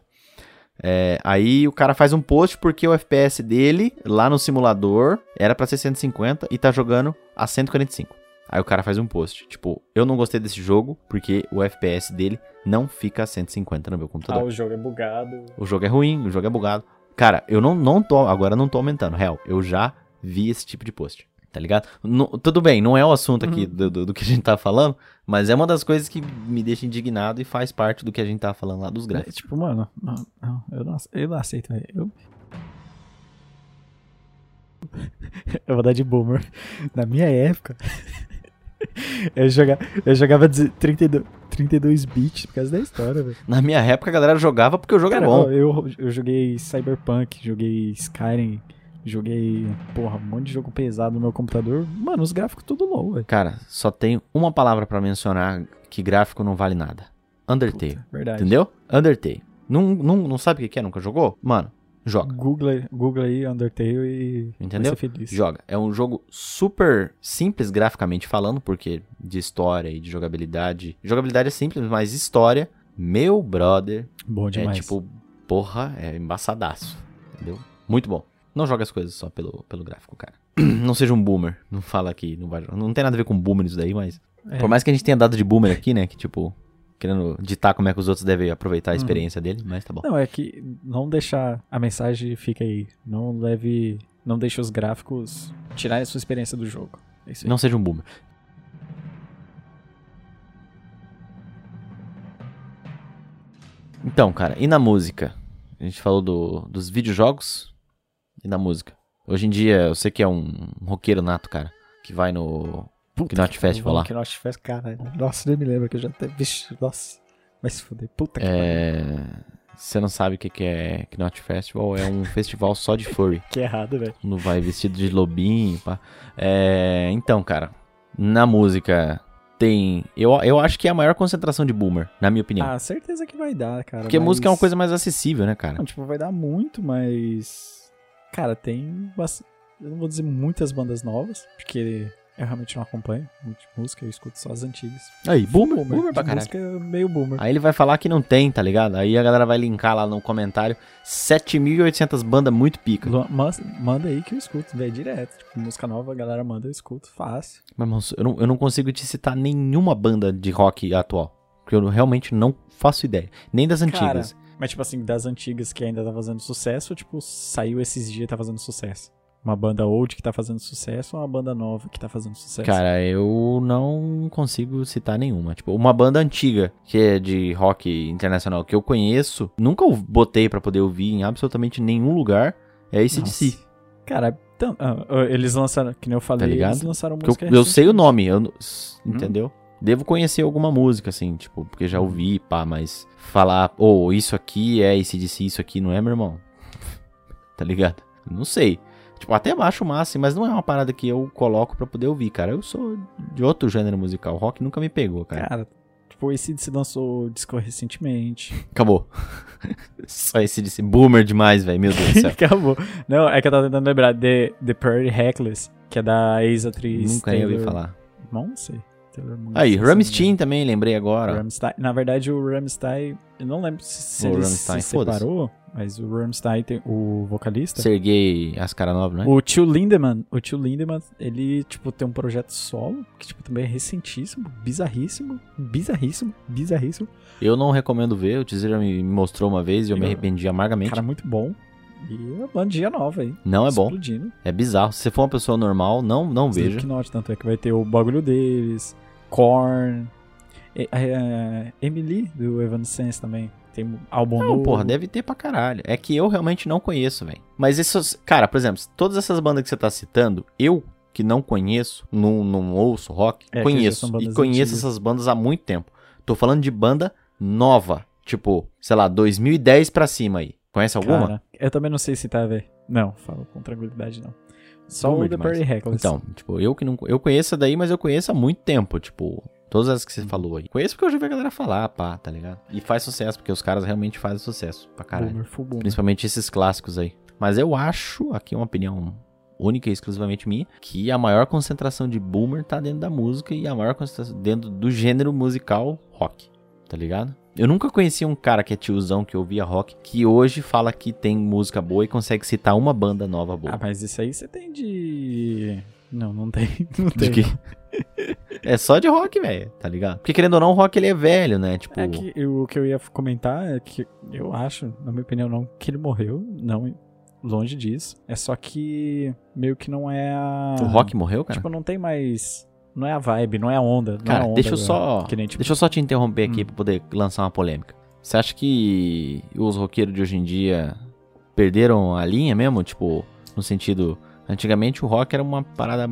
[SPEAKER 1] É, aí o cara faz um post porque o FPS dele, lá no simulador, era pra ser 150 e tá jogando a 145. Aí o cara faz um post, tipo, eu não gostei desse jogo porque o FPS dele não fica a 150 no meu computador.
[SPEAKER 2] Ah, o jogo é bugado.
[SPEAKER 1] O jogo é ruim, o jogo é bugado. Cara, eu não, não tô, agora não tô aumentando, real. Eu já vi esse tipo de post, tá ligado? No- tudo bem, não é o assunto aqui
[SPEAKER 2] Uhum.
[SPEAKER 1] do, do, do que a gente tá falando, mas é uma das coisas que me deixa indignado e faz parte do que a gente tá falando lá dos
[SPEAKER 2] É,
[SPEAKER 1] gráficos.
[SPEAKER 2] tipo, mano, não, não, eu, não, eu não aceito, velho. Eu... eu vou dar de boomer. Na minha época, eu, jogava, eu jogava 32, 32 bits por causa da história, velho.
[SPEAKER 1] Na minha época a galera jogava porque o jogo
[SPEAKER 2] Cara,
[SPEAKER 1] é bom.
[SPEAKER 2] eu, eu joguei Cyberpunk, joguei Skyrim, joguei, porra, um monte de jogo pesado no meu computador. Mano, os gráficos tudo low, velho.
[SPEAKER 1] Cara, só tem uma palavra pra mencionar que gráfico não vale nada. Undertale.
[SPEAKER 2] Puta, Verdade.
[SPEAKER 1] Entendeu? Undertale. Não, não, não sabe o que é? Nunca jogou? Mano, joga.
[SPEAKER 2] Google, aí- Google aí, Undertale e
[SPEAKER 1] Entendeu? Joga. É um jogo super simples graficamente falando, porque de história e de jogabilidade. Jogabilidade é simples, mas história, meu brother,
[SPEAKER 2] Bom demais.
[SPEAKER 1] é tipo, porra, é embaçadaço. Entendeu? Muito bom. Não joga as coisas só pelo, pelo gráfico, cara. Não seja um boomer. Não fala que não vai. Não tem nada a ver com boomer isso daí, mas.
[SPEAKER 2] É.
[SPEAKER 1] Por mais que a gente tenha dado de boomer aqui, né? Que tipo, querendo ditar como é que os outros devem aproveitar a
[SPEAKER 2] Uhum.
[SPEAKER 1] experiência dele, mas tá bom.
[SPEAKER 2] Não, é que não deixar a mensagem fica aí. Não leve. Não deixe os gráficos tirarem a sua experiência do jogo. É isso aí.
[SPEAKER 1] Não seja um boomer. Então, cara, e na música? A gente falou do, dos videojogos e da música. Hoje em dia, eu sei que é um roqueiro nato, cara, que vai no
[SPEAKER 2] Puta
[SPEAKER 1] Knot Festival lá.
[SPEAKER 2] Knot Fest, caralho. Nossa, nem me lembro que eu já até. Vixe, nossa. Vai se fuder. Puta que.
[SPEAKER 1] É... Você não sabe o que que é Knot Festival? É um festival só de furry.
[SPEAKER 2] Que errado, velho.
[SPEAKER 1] Não vai vestido de lobinho, pá. É... Então, cara, na música tem... Eu, eu acho que é a maior concentração de boomer, na minha opinião.
[SPEAKER 2] Ah, certeza que vai dar, cara.
[SPEAKER 1] Porque
[SPEAKER 2] mas-
[SPEAKER 1] música é uma coisa mais acessível, né, cara?
[SPEAKER 2] Não, tipo, vai dar muito, mas. Cara, tem. Eu não vou dizer muitas bandas novas, porque Eu realmente não acompanho muito música, eu escuto só as antigas.
[SPEAKER 1] Aí, boomer, boomer
[SPEAKER 2] de
[SPEAKER 1] pra caralho.
[SPEAKER 2] música meio boomer.
[SPEAKER 1] Aí ele vai falar que não tem, tá ligado? Aí a galera vai linkar lá no comentário 7.800 bandas muito pica.
[SPEAKER 2] Mas- Manda aí que eu escuto, velho, direto. Tipo, música nova, a galera manda, eu escuto, fácil.
[SPEAKER 1] Mas, irmão, eu não, eu não consigo te citar nenhuma banda de rock atual. Porque eu realmente não faço ideia. Nem das antigas.
[SPEAKER 2] Mas, tipo assim, das antigas que ainda tá fazendo sucesso, tipo, saiu esses dias e tá fazendo sucesso? Uma banda old que tá fazendo sucesso ou uma banda nova que tá fazendo sucesso?
[SPEAKER 1] Cara, eu não consigo citar nenhuma. Tipo, uma banda antiga que é de rock internacional que eu conheço, nunca botei pra poder ouvir em absolutamente nenhum lugar, é esse de si.
[SPEAKER 2] Cara, então, eles lançaram, que nem eu falei,
[SPEAKER 1] Tá
[SPEAKER 2] eles lançaram música
[SPEAKER 1] eu, eu sei o nome, eu, s- entendeu? Devo conhecer alguma música, assim, tipo, porque já ouvi, pá, mas falar, ô, isso aqui é esse si, isso aqui não é, meu irmão. tá ligado? Não sei. Tipo, até baixo massa, mas não é uma parada que eu coloco pra poder ouvir, cara. Eu sou de outro gênero musical. Rock nunca me pegou, cara.
[SPEAKER 2] Cara, tipo, o ACDC lançou disco recentemente.
[SPEAKER 1] Acabou. Só esse si. Boomer demais, velho. Meu Deus do céu.
[SPEAKER 2] Acabou. Não, é que eu tava tentando lembrar. The, The Pretty Reckless, que é da ex-atriz
[SPEAKER 1] nunca nem ouvi
[SPEAKER 2] Taylor-
[SPEAKER 1] falar.
[SPEAKER 2] Não sei.
[SPEAKER 1] Aí,
[SPEAKER 2] me
[SPEAKER 1] Rammstein também, lembrei agora.
[SPEAKER 2] Rammstein. Na verdade, o Rammstein... Eu não lembro se, se ele
[SPEAKER 1] Rammstein,
[SPEAKER 2] se separou, mas o Rammstein, tem, o vocalista...
[SPEAKER 1] Sergei Ascaranov, né?
[SPEAKER 2] O tio Lindemann, o tio Lindemann, ele, tipo, tem um projeto solo, que, tipo, também é recentíssimo, bizarríssimo, bizarríssimo, bizarríssimo.
[SPEAKER 1] Eu não recomendo ver. O Tizera me mostrou uma vez e eu me
[SPEAKER 2] Eu-
[SPEAKER 1] arrependi amargamente.
[SPEAKER 2] Cara, muito bom. E a bandinha nova aí.
[SPEAKER 1] Não é bom.
[SPEAKER 2] Explodindo.
[SPEAKER 1] É bizarro. Se você for uma pessoa normal, não, não veja.
[SPEAKER 2] Slipknot, tanto é que vai ter o bagulho deles, Korn, e- é, Emily, do Evanescence também. Tem um álbum
[SPEAKER 1] Não,
[SPEAKER 2] novo.
[SPEAKER 1] porra, deve ter pra caralho. É que eu realmente não conheço, velho. Mas esses. Cara, por exemplo, todas essas bandas que você tá citando, eu que não conheço, não, não ouço rock,
[SPEAKER 2] É,
[SPEAKER 1] conheço. E conheço
[SPEAKER 2] antigas.
[SPEAKER 1] essas bandas há muito tempo. Tô falando de banda nova. Tipo, sei lá, 2010 pra cima aí. Conhece alguma?
[SPEAKER 2] Cara, eu também não sei se tá, velho. Não, falo com tranquilidade, não. Só
[SPEAKER 1] Boomer
[SPEAKER 2] o The. Pretty Reckless.
[SPEAKER 1] Então, tipo, eu que não. Eu conheço daí, mas eu conheço há muito tempo, tipo. Todas as que você falou aí. Conheço porque eu já vi a galera falar, pá, tá ligado? E faz sucesso, porque os caras realmente fazem sucesso pra caralho.
[SPEAKER 2] Boomer, full boomer.
[SPEAKER 1] Principalmente esses clássicos aí. Mas eu acho, aqui é uma opinião única e exclusivamente minha, que a maior concentração de boomer tá dentro da música e a maior concentração dentro do gênero musical rock, tá ligado? Eu nunca conheci um cara que é tiozão que ouvia rock que hoje fala que tem música boa e consegue citar uma banda nova boa.
[SPEAKER 2] Ah, mas isso aí você tem de... Não, não tem. Não
[SPEAKER 1] De
[SPEAKER 2] tem.
[SPEAKER 1] que? é só de rock, velho, tá ligado? Porque querendo ou não, o rock ele é velho, né? Tipo,
[SPEAKER 2] É que eu- o que eu ia comentar é que eu acho, na minha opinião, não que ele morreu, não longe disso. É só que meio que não é a.
[SPEAKER 1] o rock morreu, cara.
[SPEAKER 2] Tipo, não tem mais. Não é a vibe, não é a onda. Não é
[SPEAKER 1] Cara,
[SPEAKER 2] a onda
[SPEAKER 1] deixa eu só.
[SPEAKER 2] Nem, tipo,
[SPEAKER 1] Deixa eu só te interromper aqui
[SPEAKER 2] Hum.
[SPEAKER 1] pra poder lançar uma polêmica. Você acha que os roqueiros de hoje em dia perderam a linha mesmo? Tipo, no sentido. Antigamente o rock era uma parada.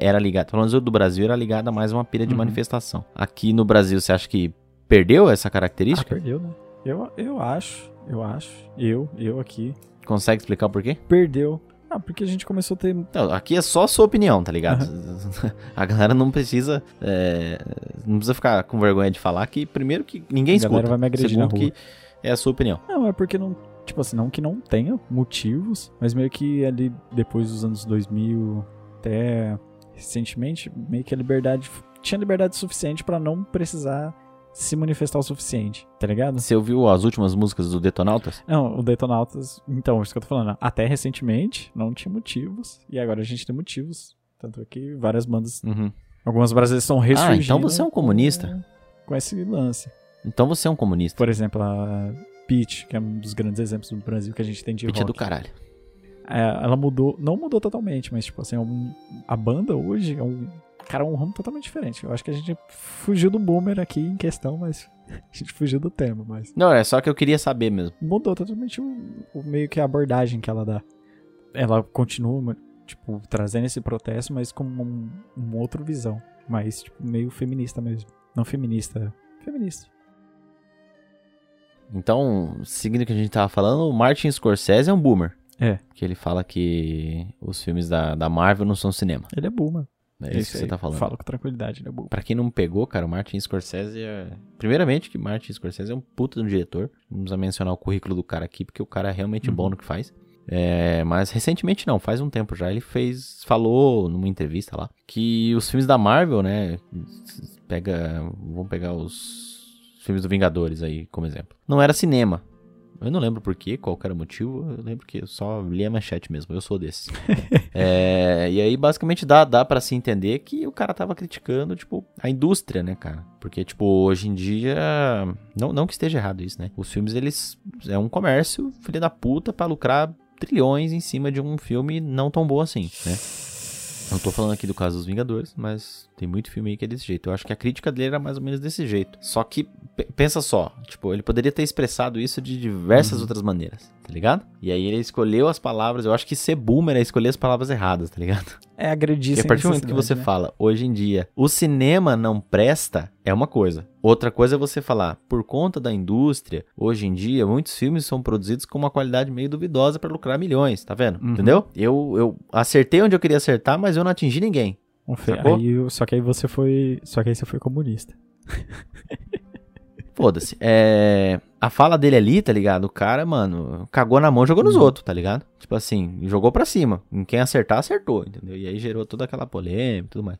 [SPEAKER 1] Era ligado. Pelo menos o do Brasil era ligado a mais uma pilha de
[SPEAKER 2] Uhum.
[SPEAKER 1] manifestação. Aqui no Brasil, você acha que perdeu essa
[SPEAKER 2] ah,
[SPEAKER 1] característica?
[SPEAKER 2] perdeu, né? Eu, eu acho, eu acho. Eu, eu aqui.
[SPEAKER 1] Consegue explicar por quê?
[SPEAKER 2] Perdeu. Ah, porque a gente começou a ter.
[SPEAKER 1] Não, aqui é só a sua opinião, tá ligado? a galera não precisa. é, não precisa ficar com vergonha de falar que, primeiro, que ninguém
[SPEAKER 2] A galera
[SPEAKER 1] escuta.
[SPEAKER 2] vai me agredir
[SPEAKER 1] Segundo, que é a sua opinião.
[SPEAKER 2] Não, é porque não. Tipo assim, não que não tenha motivos, mas meio que ali depois dos anos 2000 até recentemente, meio que a liberdade. Tinha liberdade suficiente pra não precisar se manifestar o suficiente, tá ligado?
[SPEAKER 1] Você ouviu as últimas músicas do Detonautas?
[SPEAKER 2] Não, o Detonautas. Então, isso que eu tô falando. Até recentemente não tinha motivos. E agora a gente tem motivos. Tanto é que várias bandas.
[SPEAKER 1] Uhum.
[SPEAKER 2] Algumas brasileiras estão ressurgindo.
[SPEAKER 1] então você é um comunista.
[SPEAKER 2] Com, com esse lance.
[SPEAKER 1] Então você é um comunista.
[SPEAKER 2] Por exemplo, a Peach, que é um dos grandes exemplos do Brasil que a gente tem de
[SPEAKER 1] Pitch é do
[SPEAKER 2] rock.
[SPEAKER 1] caralho.
[SPEAKER 2] É, ela mudou, não mudou totalmente, mas tipo assim, é a banda hoje é um cara é um ramo totalmente diferente. Eu acho que a gente fugiu do boomer aqui em questão, mas a gente fugiu do tema, mas
[SPEAKER 1] Não, é só que eu queria saber mesmo.
[SPEAKER 2] mudou totalmente o, o meio que a abordagem que ela dá. Ela continua tipo trazendo esse protesto, mas com um, uma outra visão, mas tipo meio feminista mesmo. Não feminista, feminista.
[SPEAKER 1] Então, seguindo o que a gente tava falando, o Martin Scorsese é um boomer.
[SPEAKER 2] É.
[SPEAKER 1] Que ele fala que os filmes da, da Marvel não são cinema.
[SPEAKER 2] Ele é boomer.
[SPEAKER 1] É isso que você tá falando.
[SPEAKER 2] Falo com tranquilidade, ele é boomer.
[SPEAKER 1] Pra quem não pegou, cara, o Martin Scorsese é... Primeiramente, que Martin Scorsese é um puta de um diretor. Precisa mencionar o currículo do cara aqui, porque o cara é realmente
[SPEAKER 2] Uhum.
[SPEAKER 1] bom no que faz. É, mas recentemente não, faz um tempo já. Ele fez, falou numa entrevista lá que os filmes da Marvel, né? Pega, vamos pegar os filmes do Vingadores aí como exemplo. Não era cinema. Eu não lembro por quê, qual era o motivo. Eu lembro que eu só li a manchete mesmo. Eu sou desse. é, e aí, basicamente, dá, dá para se entender que o cara tava criticando, tipo, a indústria, né, cara? Porque, tipo, hoje em dia. Não, não que esteja errado isso, né? Os filmes, eles. É um comércio, filha da puta, pra lucrar trilhões em cima de um filme não tão bom assim, né? Não tô falando aqui do caso dos Vingadores, mas tem muito filme aí que é desse jeito. Eu acho que a crítica dele era mais ou menos desse jeito. Só que, pensa só, tipo, ele poderia ter expressado isso de diversas uhum. outras maneiras, tá ligado? E aí ele escolheu as palavras, eu acho que ser boomer é escolher as palavras erradas, tá ligado?
[SPEAKER 2] É agredir
[SPEAKER 1] Porque a partir do momento que você né? fala, hoje em dia, o cinema não presta, é uma coisa. Outra coisa é você falar, por conta da indústria, hoje em dia, muitos filmes são produzidos com uma qualidade meio duvidosa para lucrar milhões, tá vendo? Uhum. Entendeu? Eu, eu acertei onde eu queria acertar, mas eu não atingi ninguém.
[SPEAKER 2] Um fe... aí, só que aí você foi. Só que aí você foi comunista.
[SPEAKER 1] Foda-se. É... A fala dele ali, tá ligado? O cara, mano, cagou na mão jogou nos uhum. outros, tá ligado? Tipo assim, jogou pra cima. Em quem acertar, acertou, entendeu? E aí gerou toda aquela polêmica e tudo mais.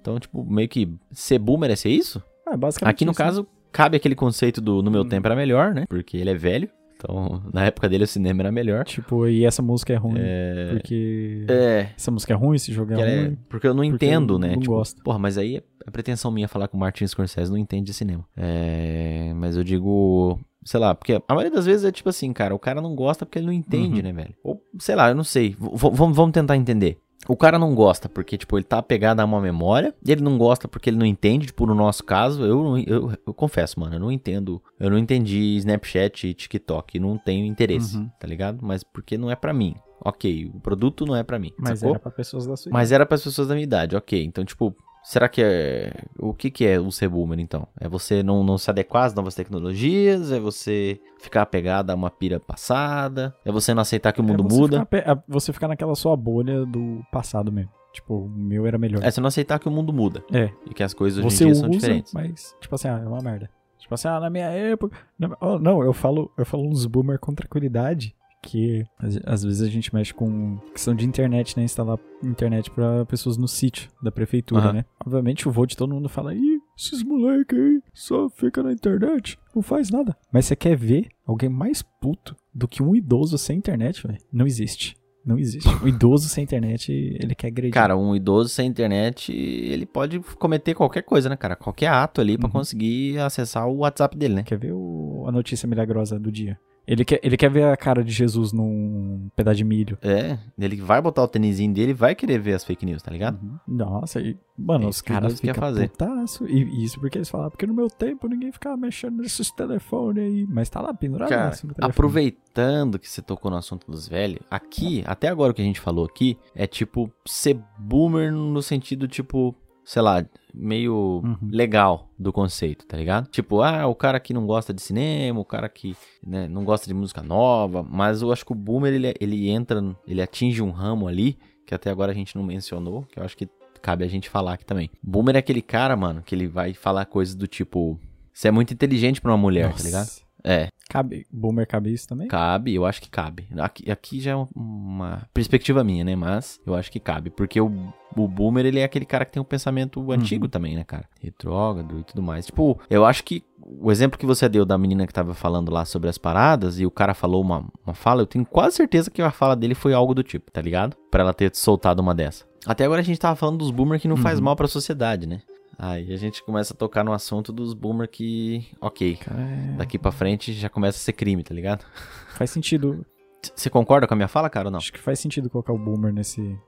[SPEAKER 1] Então, tipo, meio que ser boomer é ser isso?
[SPEAKER 2] É, basicamente.
[SPEAKER 1] Aqui no
[SPEAKER 2] isso, né?
[SPEAKER 1] caso, cabe aquele conceito do no meu hum. tempo era melhor, né? Porque ele é velho. Então, na época dele, o cinema era melhor.
[SPEAKER 2] Tipo, e essa música é ruim. É... Porque. É. Essa música é ruim, esse jogo é, é ruim.
[SPEAKER 1] Porque eu não entendo, né?
[SPEAKER 2] Não
[SPEAKER 1] tipo,
[SPEAKER 2] gosto.
[SPEAKER 1] Porra, mas aí é pretensão minha falar com o Martin Scorsese, não entende de cinema. É. Mas eu digo. Sei lá, porque a maioria das vezes é tipo assim, cara, o cara não gosta porque ele não entende, uhum. né, velho? Ou, sei lá, eu não sei. V vamos tentar entender. O cara não gosta porque, tipo, ele tá apegado a uma memória. Ele não gosta porque ele não entende. Tipo, no nosso caso, eu, eu, eu confesso, mano, eu não entendo. Eu não entendi Snapchat e TikTok. Não tenho interesse, uhum. tá ligado? Mas porque não é para mim. Ok, o produto não é para mim.
[SPEAKER 2] Mas sacou? era pra pessoas da sua
[SPEAKER 1] idade. Mas era para pessoas da minha idade, ok. Então, tipo, Será que é. O que, que é o ser boomer, então? É você não, não se adequar às novas tecnologias? É você ficar apegado a uma pira passada? É você não aceitar que o mundo
[SPEAKER 2] é você
[SPEAKER 1] muda?
[SPEAKER 2] Ficar, é você ficar naquela sua bolha do passado mesmo. Tipo, o meu era melhor.
[SPEAKER 1] É você não aceitar que o mundo muda.
[SPEAKER 2] É.
[SPEAKER 1] E que as coisas hoje em dia usa, são diferentes.
[SPEAKER 2] Mas, tipo assim, ah, é uma merda. Tipo assim, ah, na minha época. Oh, não, eu falo, eu falo uns boomer com tranquilidade que às vezes a gente mexe com questão de internet, né? Instalar internet para pessoas no sítio da prefeitura, uhum. né? Obviamente o voo de todo mundo fala, ih, esses moleque aí só fica na internet, não faz nada. Mas você quer ver alguém mais puto do que um idoso sem internet, velho? Não existe. Não existe. Um idoso sem internet, ele quer agredir.
[SPEAKER 1] Cara, um idoso sem internet, ele pode cometer qualquer coisa, né, cara? Qualquer ato ali uhum. para conseguir acessar o WhatsApp dele, né?
[SPEAKER 2] Quer ver o... a notícia milagrosa do dia? Ele quer, ele quer ver a cara de Jesus num pedaço de milho.
[SPEAKER 1] É, ele vai botar o tênisinho dele e vai querer ver as fake news, tá ligado? Uhum.
[SPEAKER 2] Nossa, e, mano, é os caras ficam fazer. Putaço, e isso porque eles falam, porque no meu tempo ninguém ficava mexendo nesses telefones aí. Mas tá lá pendurado cara,
[SPEAKER 1] no telefone. Aproveitando que você tocou no assunto dos velhos, aqui, até agora o que a gente falou aqui, é tipo ser boomer no sentido, tipo, sei lá, meio uhum. legal do conceito, tá ligado? Tipo, ah, o cara que não gosta de cinema, o cara que né, não gosta de música nova, mas eu acho que o boomer ele, ele entra, ele atinge um ramo ali que até agora a gente não mencionou, que eu acho que cabe a gente falar aqui também. Boomer é aquele cara, mano, que ele vai falar coisas do tipo, você é muito inteligente para uma mulher, Nossa. tá ligado? É.
[SPEAKER 2] Cabe. Boomer cabe isso também?
[SPEAKER 1] Cabe, eu acho que cabe. Aqui, aqui já é uma perspectiva minha, né? Mas eu acho que cabe. Porque o, o Boomer, ele é aquele cara que tem um pensamento uhum. antigo também, né, cara? Retrógrado e tudo mais. Tipo, eu acho que o exemplo que você deu da menina que tava falando lá sobre as paradas e o cara falou uma, uma fala, eu tenho quase certeza que a fala dele foi algo do tipo, tá ligado? Pra ela ter soltado uma dessa. Até agora a gente tava falando dos boomer que não uhum. faz mal pra sociedade, né? Aí a gente começa a tocar no assunto dos boomer que, ok, é... daqui pra frente já começa a ser crime, tá ligado?
[SPEAKER 2] Faz sentido.
[SPEAKER 1] Você concorda com a minha fala, cara, ou não?
[SPEAKER 2] Acho que faz sentido colocar o boomer nesse.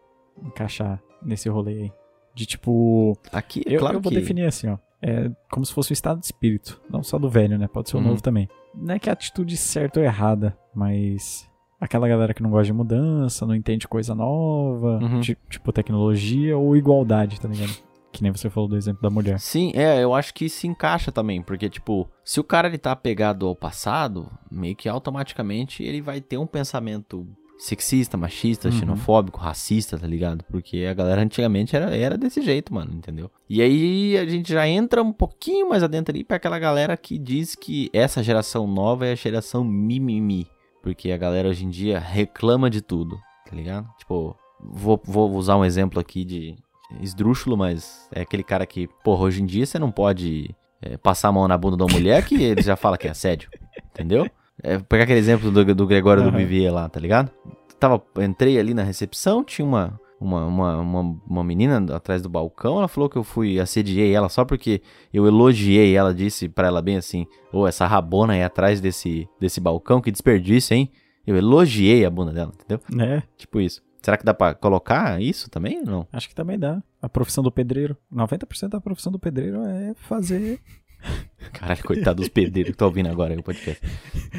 [SPEAKER 2] encaixar nesse rolê aí. De tipo.
[SPEAKER 1] Aqui, eu, claro
[SPEAKER 2] eu vou
[SPEAKER 1] que...
[SPEAKER 2] definir assim, ó. É como se fosse o estado de espírito. Não só do velho, né? Pode ser o uhum. novo também. Não é que a atitude certa ou errada, mas aquela galera que não gosta de mudança, não entende coisa nova, uhum. tipo tecnologia ou igualdade, tá ligado? Que nem você falou do exemplo da mulher.
[SPEAKER 1] Sim, é, eu acho que se encaixa também, porque, tipo, se o cara ele tá apegado ao passado, meio que automaticamente ele vai ter um pensamento sexista, machista, uhum. xenofóbico, racista, tá ligado? Porque a galera antigamente era, era desse jeito, mano, entendeu? E aí a gente já entra um pouquinho mais adentro ali pra aquela galera que diz que essa geração nova é a geração mimimi. Porque a galera hoje em dia reclama de tudo, tá ligado? Tipo, vou, vou usar um exemplo aqui de esdrúxulo, mas é aquele cara que, porra, hoje em dia você não pode é, passar a mão na bunda de uma mulher que ele já fala que é assédio, entendeu? É, pegar aquele exemplo do, do Gregório uhum. do Vivier lá, tá ligado? Tava, entrei ali na recepção, tinha uma, uma, uma, uma, uma, menina atrás do balcão, ela falou que eu fui, assediei ela só porque eu elogiei ela, disse para ela bem assim, ô, oh, essa rabona aí atrás desse, desse balcão, que desperdício, hein? Eu elogiei a bunda dela, entendeu?
[SPEAKER 2] É.
[SPEAKER 1] Tipo isso. Será que dá pra colocar isso também não?
[SPEAKER 2] Acho que também dá. A profissão do pedreiro. 90% da profissão do pedreiro é fazer
[SPEAKER 1] Caralho, coitado dos pedreiros que tá ouvindo agora aí o podcast.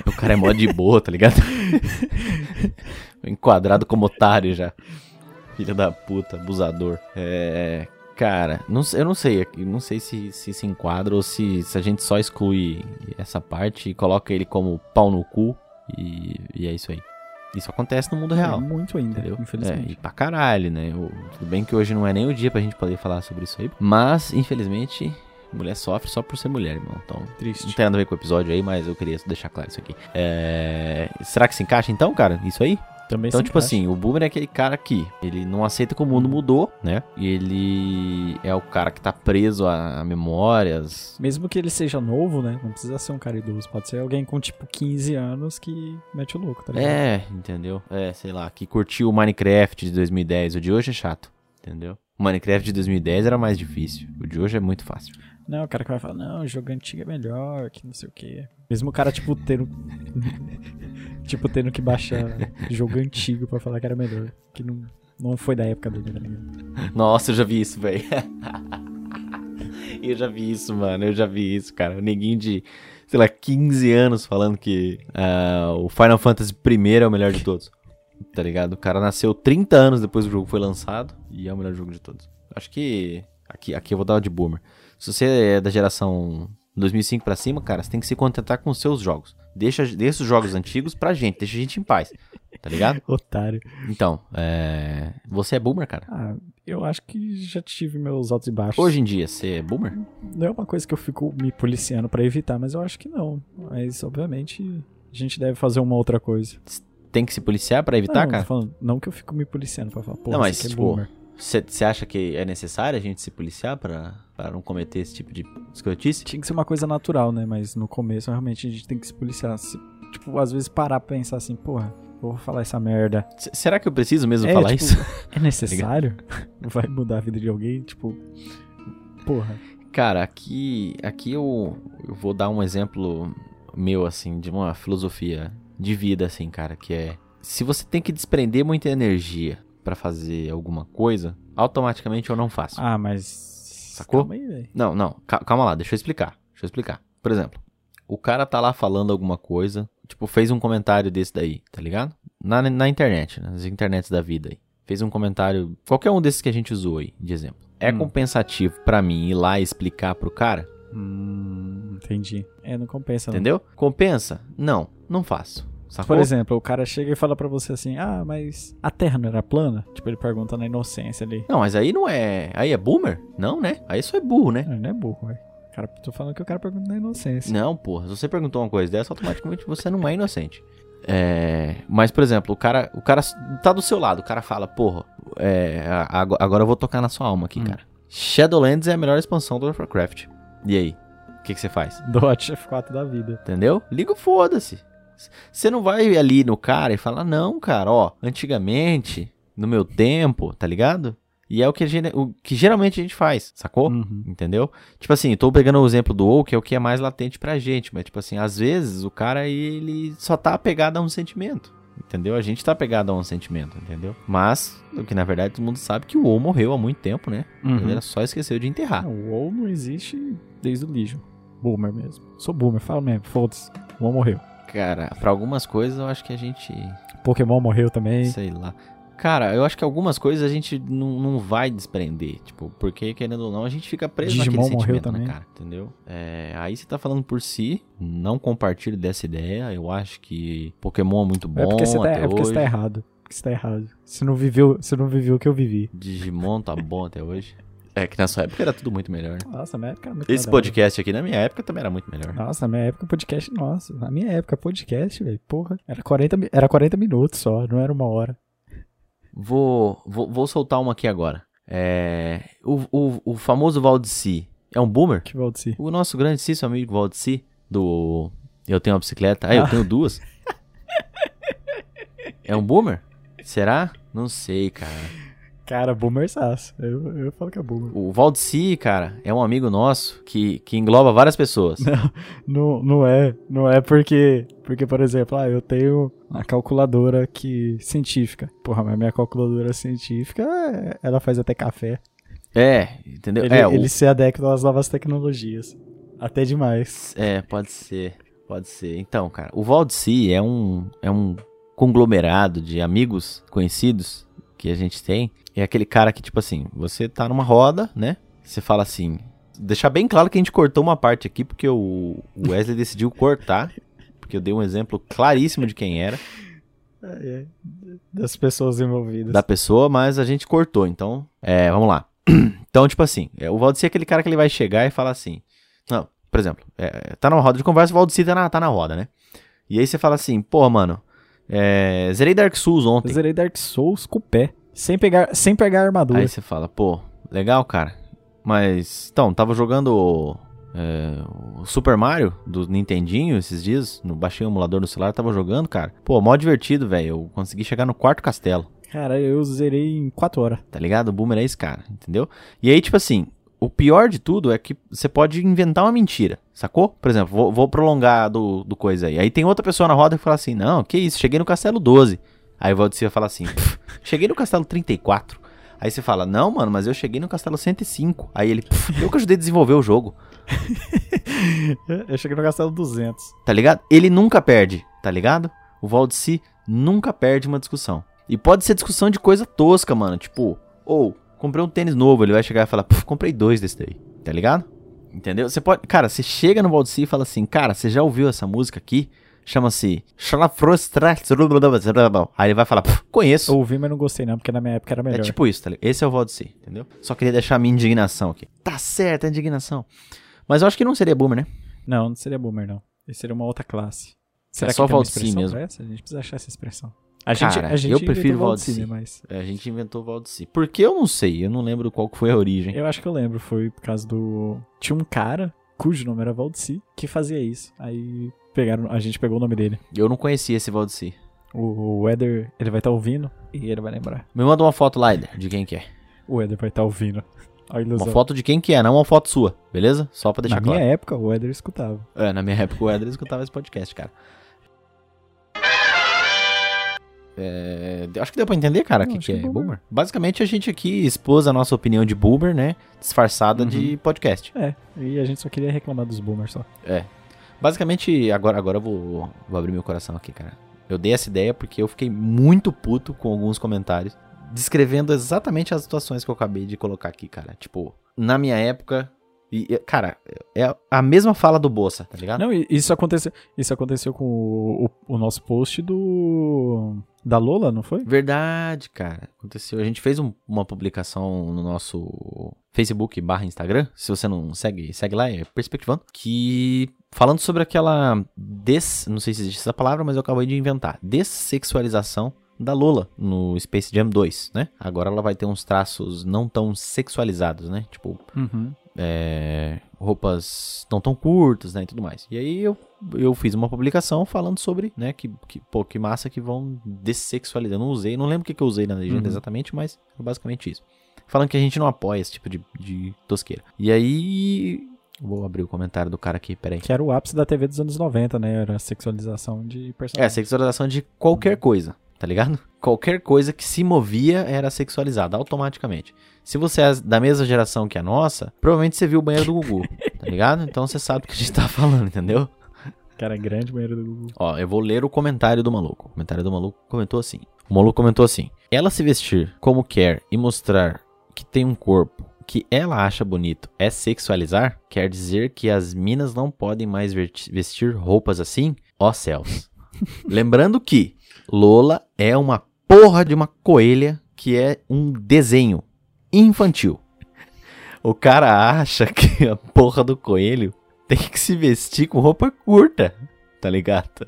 [SPEAKER 1] O cara é mó de boa, tá ligado? Enquadrado como otário já. Filho da puta, abusador. É. Cara, não, eu não sei, não sei se, se se enquadra ou se, se a gente só exclui essa parte e coloca ele como pau no cu e, e é isso aí. Isso acontece no mundo real. É,
[SPEAKER 2] muito ainda, entendeu? infelizmente.
[SPEAKER 1] É, e pra caralho, né? Eu, tudo bem que hoje não é nem o dia pra gente poder falar sobre isso aí, mas infelizmente Mulher sofre só por ser mulher, irmão. Então, Triste. não tem nada a ver com o episódio aí, mas eu queria deixar claro isso aqui. É... Será que se encaixa então, cara? Isso aí?
[SPEAKER 2] Também
[SPEAKER 1] então, tipo encaixa. assim, o Boomer é aquele cara que ele não aceita que o mundo mudou, né? E ele é o cara que tá preso a, a, memórias.
[SPEAKER 2] Mesmo que ele seja novo, né? Não precisa ser um cara idoso. Pode ser alguém com, tipo, 15 anos que mete o louco, tá ligado?
[SPEAKER 1] É, entendeu? É, sei lá, que curtiu o Minecraft de 2010. O de hoje é chato, entendeu? O Minecraft de 2010 era mais difícil. O de hoje é muito fácil.
[SPEAKER 2] Não, o cara que vai falar, não, o jogo antigo é melhor, que não sei o quê. Mesmo o cara, tipo, tendo. tipo, tendo que baixar jogo antigo pra falar que era melhor. Que não, não foi da época dele, tá ligado?
[SPEAKER 1] Nossa, eu já vi isso, velho. eu já vi isso, mano. Eu já vi isso, cara. O neguinho de, sei lá, 15 anos falando que uh, o Final Fantasy I é o melhor de todos. Tá ligado? O cara nasceu 30 anos depois do jogo foi lançado e é o melhor jogo de todos. Acho que. Aqui, aqui eu vou dar uma de boomer. Se você é da geração 2005 para cima, cara, você tem que se contentar com os seus jogos. Deixa, deixa os jogos antigos pra gente, deixa a gente em paz. Tá ligado?
[SPEAKER 2] Otário.
[SPEAKER 1] Então, é... você é boomer, cara?
[SPEAKER 2] Ah, eu acho que já tive meus altos e baixos.
[SPEAKER 1] Hoje em dia, você é boomer?
[SPEAKER 2] Não é uma coisa que eu fico me policiando para evitar, mas eu acho que não. Mas, obviamente, a gente deve fazer uma outra coisa.
[SPEAKER 1] Tem que se policiar para evitar,
[SPEAKER 2] não,
[SPEAKER 1] cara?
[SPEAKER 2] Falando, não que eu fico me policiando pra falar, pô,
[SPEAKER 1] não, mas,
[SPEAKER 2] é
[SPEAKER 1] tipo,
[SPEAKER 2] boomer.
[SPEAKER 1] Você acha que é necessário a gente se policiar para não cometer esse tipo de escrotice?
[SPEAKER 2] Tinha que ser uma coisa natural, né? Mas no começo realmente a gente tem que se policiar. Se, tipo, às vezes parar pra pensar assim, porra, vou falar essa merda.
[SPEAKER 1] C será que eu preciso mesmo é, falar
[SPEAKER 2] tipo,
[SPEAKER 1] isso?
[SPEAKER 2] É necessário? Vai mudar a vida de alguém? Tipo, porra.
[SPEAKER 1] Cara, aqui, aqui eu, eu vou dar um exemplo meu, assim, de uma filosofia de vida, assim, cara, que é. Se você tem que desprender muita energia para fazer alguma coisa, automaticamente eu não faço.
[SPEAKER 2] Ah, mas.
[SPEAKER 1] Sacou? Calma aí, não, não. Calma lá, deixa eu explicar. Deixa eu explicar. Por exemplo, o cara tá lá falando alguma coisa, tipo, fez um comentário desse daí, tá ligado? Na, na internet, nas internets da vida aí. Fez um comentário, qualquer um desses que a gente usou aí, de exemplo. É hum. compensativo para mim ir lá explicar pro cara?
[SPEAKER 2] Hum, entendi. É, não compensa,
[SPEAKER 1] Entendeu?
[SPEAKER 2] Não.
[SPEAKER 1] Compensa? Não, não faço. Sacou?
[SPEAKER 2] Por exemplo, o cara chega e fala para você assim: Ah, mas a Terra não era plana? Tipo, ele pergunta na inocência ali.
[SPEAKER 1] Não, mas aí não é. Aí é boomer? Não, né? Aí só é burro, né?
[SPEAKER 2] Não, não é burro, velho. Cara, tô falando que o cara pergunta na inocência.
[SPEAKER 1] Não, porra. Se você perguntou uma coisa dessa, automaticamente você não é inocente. É, mas, por exemplo, o cara, o cara tá do seu lado, o cara fala, porra, é, agora eu vou tocar na sua alma aqui, hum. cara. Shadowlands é a melhor expansão do Warcraft. E aí? O que, que você faz?
[SPEAKER 2] Dot F4 da vida.
[SPEAKER 1] Entendeu? Liga foda-se. Você não vai ali no cara e falar, não, cara, ó, antigamente, no meu tempo, tá ligado? E é o que, o que geralmente a gente faz, sacou? Uhum. Entendeu? Tipo assim, tô pegando o exemplo do ou, que é o que é mais latente pra gente, mas tipo assim, às vezes o cara ele só tá apegado a um sentimento. Entendeu? A gente tá apegado a um sentimento, entendeu? Mas, o que na verdade todo mundo sabe que o ou morreu há muito tempo, né? Uhum. Ele só esqueceu de enterrar.
[SPEAKER 2] Não, o ou não existe desde o Legion. Boomer mesmo. Sou boomer, fala mesmo, foda-se. O ou morreu.
[SPEAKER 1] Cara, para algumas coisas eu acho que a gente.
[SPEAKER 2] Pokémon morreu também.
[SPEAKER 1] Sei lá. Cara, eu acho que algumas coisas a gente não, não vai desprender, tipo, porque querendo ou não, a gente fica preso
[SPEAKER 2] Digimon
[SPEAKER 1] naquele
[SPEAKER 2] morreu
[SPEAKER 1] sentimento,
[SPEAKER 2] também.
[SPEAKER 1] né, cara, entendeu? É, aí você tá falando por si, não compartilho dessa ideia, eu acho que Pokémon é muito bom
[SPEAKER 2] é porque você
[SPEAKER 1] tá,
[SPEAKER 2] é porque você tá errado. Porque você tá errado. Você não viveu, você não viveu o que eu vivi.
[SPEAKER 1] Digimon tá bom até hoje. É que na sua época era tudo muito melhor.
[SPEAKER 2] Nossa, na minha época era muito
[SPEAKER 1] Esse
[SPEAKER 2] hora.
[SPEAKER 1] podcast aqui na minha época também era muito melhor.
[SPEAKER 2] Nossa, na minha época podcast, nossa. Na minha época podcast, velho, porra. Era 40, mi- era 40 minutos só, não era uma hora.
[SPEAKER 1] Vou, vou, vou soltar uma aqui agora. É, o, o, o famoso Valdeci é um boomer?
[SPEAKER 2] Que Valdeci.
[SPEAKER 1] O nosso grande Cício amigo Valdeci, do Eu Tenho uma Bicicleta. Ah, eu
[SPEAKER 2] Ah.
[SPEAKER 1] tenho duas. é um boomer? Será? Não sei, cara.
[SPEAKER 2] Cara, boomer saço. Eu, eu falo que é boomer.
[SPEAKER 1] O Valdeci, cara, é um amigo nosso que, que engloba várias pessoas.
[SPEAKER 2] Não, não é, não é porque, porque por exemplo, ah, eu tenho uma calculadora que científica. Porra, mas minha calculadora científica, ela faz até café.
[SPEAKER 1] É, entendeu?
[SPEAKER 2] Ele,
[SPEAKER 1] é, o-
[SPEAKER 2] ele se adequa às novas tecnologias. Até demais.
[SPEAKER 1] É, pode ser. Pode ser. Então, cara, o Valdeci é um, é um conglomerado de amigos conhecidos que a gente tem. É aquele cara que, tipo assim, você tá numa roda, né? Você fala assim. Deixar bem claro que a gente cortou uma parte aqui, porque o Wesley decidiu cortar. Porque eu dei um exemplo claríssimo de quem era.
[SPEAKER 2] Das pessoas envolvidas.
[SPEAKER 1] da pessoa, mas a gente cortou. Então, é, vamos lá. Então, tipo assim, é, o Valdeci é aquele cara que ele vai chegar e falar assim. Não, por exemplo, é, tá numa roda de conversa, o Valdeci tá na, tá na roda, né? E aí você fala assim, pô, mano, é, zerei Dark Souls ontem.
[SPEAKER 2] Eu zerei Dark Souls com o pé. Sem pegar, sem pegar armadura.
[SPEAKER 1] Aí você fala, pô, legal, cara. Mas, então, tava jogando é, o Super Mario do Nintendinho esses dias. No, baixei o emulador no celular, tava jogando, cara. Pô, mó divertido, velho. Eu consegui chegar no quarto castelo.
[SPEAKER 2] Cara, eu zerei em 4 horas.
[SPEAKER 1] Tá ligado? O boomer é esse cara, entendeu? E aí, tipo assim, o pior de tudo é que você pode inventar uma mentira, sacou? Por exemplo, vou, vou prolongar do, do coisa aí. Aí tem outra pessoa na roda que fala assim: Não, que isso, cheguei no castelo 12. Aí o Valdeci vai falar assim: "Pff, Cheguei no castelo 34. Aí você fala: Não, mano, mas eu cheguei no castelo 105. Aí ele: "Pff, Eu que ajudei a desenvolver o jogo.
[SPEAKER 2] Eu cheguei no castelo 200.
[SPEAKER 1] Tá ligado? Ele nunca perde, tá ligado? O Valdeci nunca perde uma discussão. E pode ser discussão de coisa tosca, mano. Tipo, ou, comprei um tênis novo, ele vai chegar e falar, "Puf, comprei dois desse daí. Tá ligado? Entendeu? Você pode. Cara, você chega no Valdeci e fala assim, cara, você já ouviu essa música aqui? Chama-se. Aí ele vai falar, "Puf, conheço.
[SPEAKER 2] Eu ouvi, mas não gostei não, porque na minha época era melhor.
[SPEAKER 1] É tipo isso, tá ligado? Esse é o Valdeci, entendeu? Só queria deixar a minha indignação aqui. Tá certo, a indignação. Mas eu acho que não seria boomer, né?
[SPEAKER 2] Não, não seria boomer não. Esse seria uma outra classe. Será
[SPEAKER 1] É só
[SPEAKER 2] que tem uma expressão
[SPEAKER 1] mesmo.
[SPEAKER 2] pra essa? A gente precisa achar essa expressão. A
[SPEAKER 1] Cara,
[SPEAKER 2] gente, a gente
[SPEAKER 1] eu prefiro Valdeci.
[SPEAKER 2] mas
[SPEAKER 1] É, a gente inventou Valdeci. Por que eu não sei? Eu não lembro qual foi a origem.
[SPEAKER 2] eu acho que eu lembro. Foi por causa do... Tinha um cara, cujo nome era Valdeci, que fazia isso. Aí pegaram, a gente pegou o nome dele.
[SPEAKER 1] Eu não conhecia esse Valdeci.
[SPEAKER 2] O, o Eder, ele vai estar ouvindo e ele vai lembrar.
[SPEAKER 1] Me manda uma foto lá, Eder, de quem que é.
[SPEAKER 2] O Eder vai estar ouvindo. A ilusão.
[SPEAKER 1] Uma foto de quem que é, não uma foto sua, beleza? Só pra deixar
[SPEAKER 2] Na
[SPEAKER 1] claro.
[SPEAKER 2] minha época, o Eder escutava.
[SPEAKER 1] É, na minha época o Eder escutava esse podcast, cara. É, acho que deu pra entender, cara, o que, que é boomer.
[SPEAKER 2] boomer.
[SPEAKER 1] Basicamente, a gente aqui expôs a nossa opinião de boomer, né? Disfarçada de podcast.
[SPEAKER 2] É, e a gente só queria reclamar dos boomers só.
[SPEAKER 1] É. Basicamente, agora, agora eu vou, vou abrir meu coração aqui, cara. Eu dei essa ideia porque eu fiquei muito puto com alguns comentários, descrevendo exatamente as situações que eu acabei de colocar aqui, cara. Tipo, na minha época. E, cara, é a mesma fala do Bolsa, tá ligado?
[SPEAKER 2] Não, e isso aconteceu, isso aconteceu com o, o- o nosso post do da Lola, não foi?
[SPEAKER 1] Verdade, cara. Aconteceu. A gente fez um- uma publicação no nosso Facebook barra Instagram. Se você não segue, segue lá, é Perspectivando. Que falando sobre aquela des... Não sei se existe essa palavra, mas eu acabei de inventar. Dessexualização da Lola no Space Jam 2, né? Agora ela vai ter uns traços não tão sexualizados, né? Tipo,
[SPEAKER 2] Uhum.
[SPEAKER 1] É, roupas não tão curtas, né, e tudo mais. E aí eu, eu fiz uma publicação falando sobre, né, que, que, pô, que massa que vão dessexualizar. Eu não usei, não lembro o que, que eu usei na legenda
[SPEAKER 2] Uhum.
[SPEAKER 1] exatamente, mas é basicamente isso. Falando que a gente não apoia esse tipo de, de tosqueira. E aí... Vou abrir o comentário do cara aqui, peraí.
[SPEAKER 2] Que era o ápice da TV dos anos 90, né? Era a sexualização de
[SPEAKER 1] É,
[SPEAKER 2] personagens.
[SPEAKER 1] sexualização de qualquer coisa, tá ligado? Qualquer coisa que se movia era sexualizada automaticamente. Se você é da mesma geração que a nossa, provavelmente você viu o banheiro do Gugu, tá ligado? Então você sabe o que a gente tá falando, entendeu?
[SPEAKER 2] Cara, grande banheiro do Google.
[SPEAKER 1] Ó, eu vou ler o comentário do maluco. O comentário do maluco comentou assim. O maluco comentou assim: Ela se vestir como quer e mostrar que tem um corpo que ela acha bonito é sexualizar? Quer dizer que as minas não podem mais vestir roupas assim? Ó céus. Lembrando que Lola é uma porra de uma coelha que é um desenho infantil. O cara acha que a porra do coelho tem que se vestir com roupa curta, tá ligado?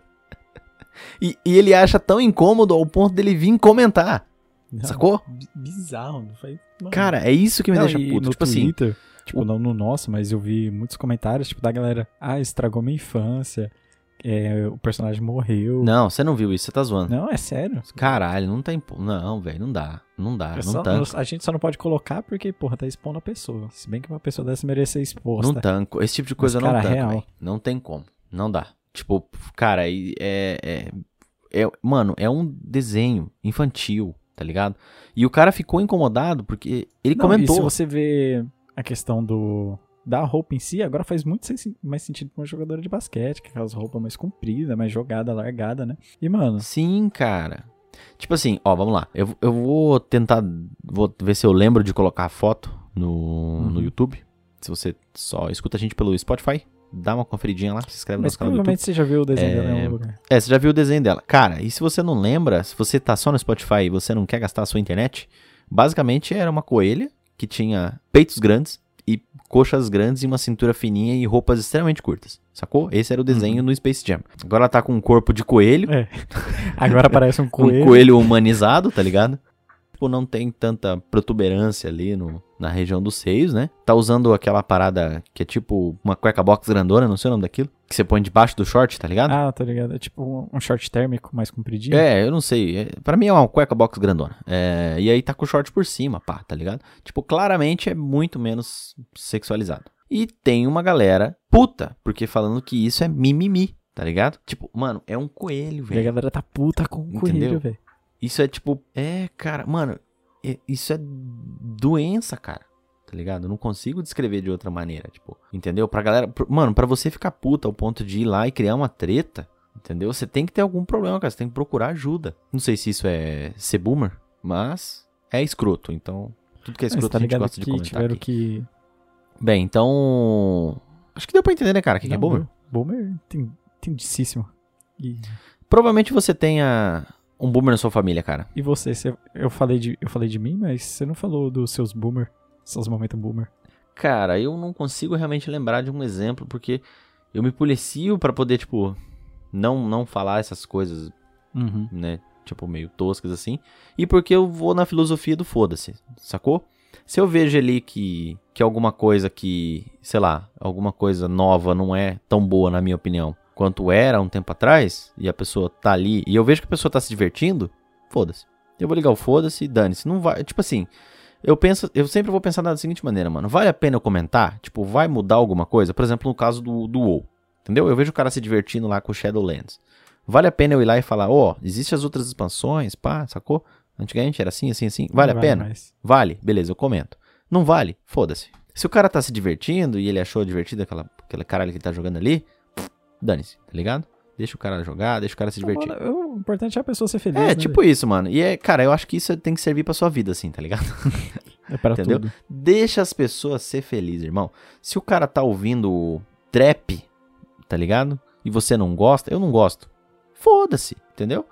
[SPEAKER 1] E, e ele acha tão incômodo ao ponto dele vir comentar,
[SPEAKER 2] Não,
[SPEAKER 1] sacou?
[SPEAKER 2] bi- Bizarro. Não faz... Mano.
[SPEAKER 1] Cara, é isso que me
[SPEAKER 2] Não,
[SPEAKER 1] deixa puto.
[SPEAKER 2] no
[SPEAKER 1] Tipo assim,
[SPEAKER 2] Twitter, tipo, não no nosso, mas eu vi muitos comentários, tipo, da galera, ah, estragou minha infância, é, o personagem morreu.
[SPEAKER 1] não, você não viu isso, você tá zoando.
[SPEAKER 2] Não, é sério.
[SPEAKER 1] Caralho, não tem. Não, velho, não dá. Não dá,
[SPEAKER 2] É
[SPEAKER 1] não tanco.
[SPEAKER 2] a gente só não pode colocar porque, porra, tá expondo a pessoa. Se bem que uma pessoa dessa merece ser exposta.
[SPEAKER 1] Não tanco. Esse tipo de coisa
[SPEAKER 2] Mas,
[SPEAKER 1] não
[SPEAKER 2] cara,
[SPEAKER 1] tanco,
[SPEAKER 2] real.
[SPEAKER 1] Não tem como. Não dá. Tipo, cara, é, é, é- Mano, é um desenho infantil, tá ligado? E o cara ficou incomodado porque ele
[SPEAKER 2] Não,
[SPEAKER 1] comentou.
[SPEAKER 2] E se você vê a questão do da roupa em si, agora faz muito mais sentido pra uma jogadora de basquete, que é aquelas roupas mais compridas, mais jogada, largada, né? E, mano,
[SPEAKER 1] Sim, cara. Tipo assim, ó, vamos lá. Eu, eu vou tentar. Vou ver se eu lembro de colocar a foto no, no
[SPEAKER 2] Uhum.
[SPEAKER 1] YouTube. Se você só escuta a gente pelo Spotify, dá uma conferidinha lá, se inscreve no
[SPEAKER 2] mas
[SPEAKER 1] nosso canal
[SPEAKER 2] provavelmente você já viu o desenho
[SPEAKER 1] É,
[SPEAKER 2] dela em algum lugar.
[SPEAKER 1] É, você já viu o desenho dela. Cara, e se você não lembra, se você tá só no Spotify e você não quer gastar a sua internet, basicamente era uma coelha que tinha peitos grandes e coxas grandes e uma cintura fininha e roupas extremamente curtas. Sacou? Esse era o desenho no Space Jam. Agora ela tá com um corpo de coelho,
[SPEAKER 2] É. Agora parece um coelho.
[SPEAKER 1] um coelho humanizado, tá ligado? Tipo, não tem tanta protuberância ali no, na região dos seios, né? Tá usando aquela parada que é tipo uma cueca box grandona, não sei o nome daquilo, que você põe debaixo do short, tá ligado?
[SPEAKER 2] Ah, tá ligado. É tipo um- um short térmico mais compridinho.
[SPEAKER 1] É, eu não sei. É, pra mim é uma cueca box grandona. É, e aí tá com o short por cima, pá, tá ligado? Tipo, claramente é muito menos sexualizado. E tem uma galera puta, porque falando que isso é mimimi, tá ligado? Tipo, mano, é um coelho,
[SPEAKER 2] E a
[SPEAKER 1] velho.
[SPEAKER 2] galera tá puta com o
[SPEAKER 1] Entendeu?
[SPEAKER 2] coelho, velho.
[SPEAKER 1] Isso é tipo, é, cara, mano, é- isso é doença, cara. Tá ligado? Eu não consigo descrever de outra maneira, tipo, entendeu? Pra galera, mano, pra você ficar puta ao ponto de ir lá e criar uma treta, entendeu? Você tem que ter algum problema, cara, você tem que procurar ajuda. Não sei se isso é ser boomer, mas é escroto, então tudo que é escroto
[SPEAKER 2] tá
[SPEAKER 1] a gente gosta de comentar aqui.
[SPEAKER 2] que...
[SPEAKER 1] Bem, então, acho que deu pra entender, né, cara, o que, que é boomer?
[SPEAKER 2] Boomer tem- entendicíssimo. E,
[SPEAKER 1] Provavelmente você tenha um boomer na sua família, cara.
[SPEAKER 2] e você, você- eu, falei de, eu falei de mim, mas você não falou dos seus boomer, seus momentos boomer.
[SPEAKER 1] Cara, eu não consigo realmente lembrar de um exemplo, porque eu me policio pra poder, tipo, não, não falar essas coisas,
[SPEAKER 2] Uhum.
[SPEAKER 1] né, tipo, meio toscas assim, e porque eu vou na filosofia do foda-se, sacou? Se eu vejo ali que, que alguma coisa que, sei lá, alguma coisa nova não é tão boa, na minha opinião, quanto era um tempo atrás, e a pessoa tá ali, e eu vejo que a pessoa tá se divertindo, foda-se. Eu vou ligar o foda-se e dane-se. Não vai, tipo assim, eu penso, eu sempre vou pensar da seguinte maneira, mano. Vale a pena eu comentar? Tipo, vai mudar alguma coisa? Por exemplo, no caso do, do WoW. Entendeu? Eu vejo o cara se divertindo lá com o Shadowlands. Vale a pena eu ir lá e falar, ó, existem as outras expansões, pá, sacou? Antigamente era assim, assim, assim. Vale a
[SPEAKER 2] Não
[SPEAKER 1] pena?
[SPEAKER 2] mais.
[SPEAKER 1] Vale, beleza, eu comento. Não vale? Foda-se. Se o cara tá se divertindo e ele achou divertido aquela, aquela caralho que ele tá jogando ali, dane-se, tá ligado? Deixa o cara jogar, deixa o cara se
[SPEAKER 2] Então,
[SPEAKER 1] divertir.
[SPEAKER 2] mano, o importante é a pessoa ser feliz,
[SPEAKER 1] É,
[SPEAKER 2] né,
[SPEAKER 1] tipo isso, mano. E é, cara, eu acho que isso tem que servir pra sua vida, assim, tá ligado?
[SPEAKER 2] É pra
[SPEAKER 1] entendeu?
[SPEAKER 2] tudo.
[SPEAKER 1] Deixa as pessoas ser felizes, irmão. Se o cara tá ouvindo trap, tá ligado? E você não gosta, eu não gosto. Foda-se, entendeu?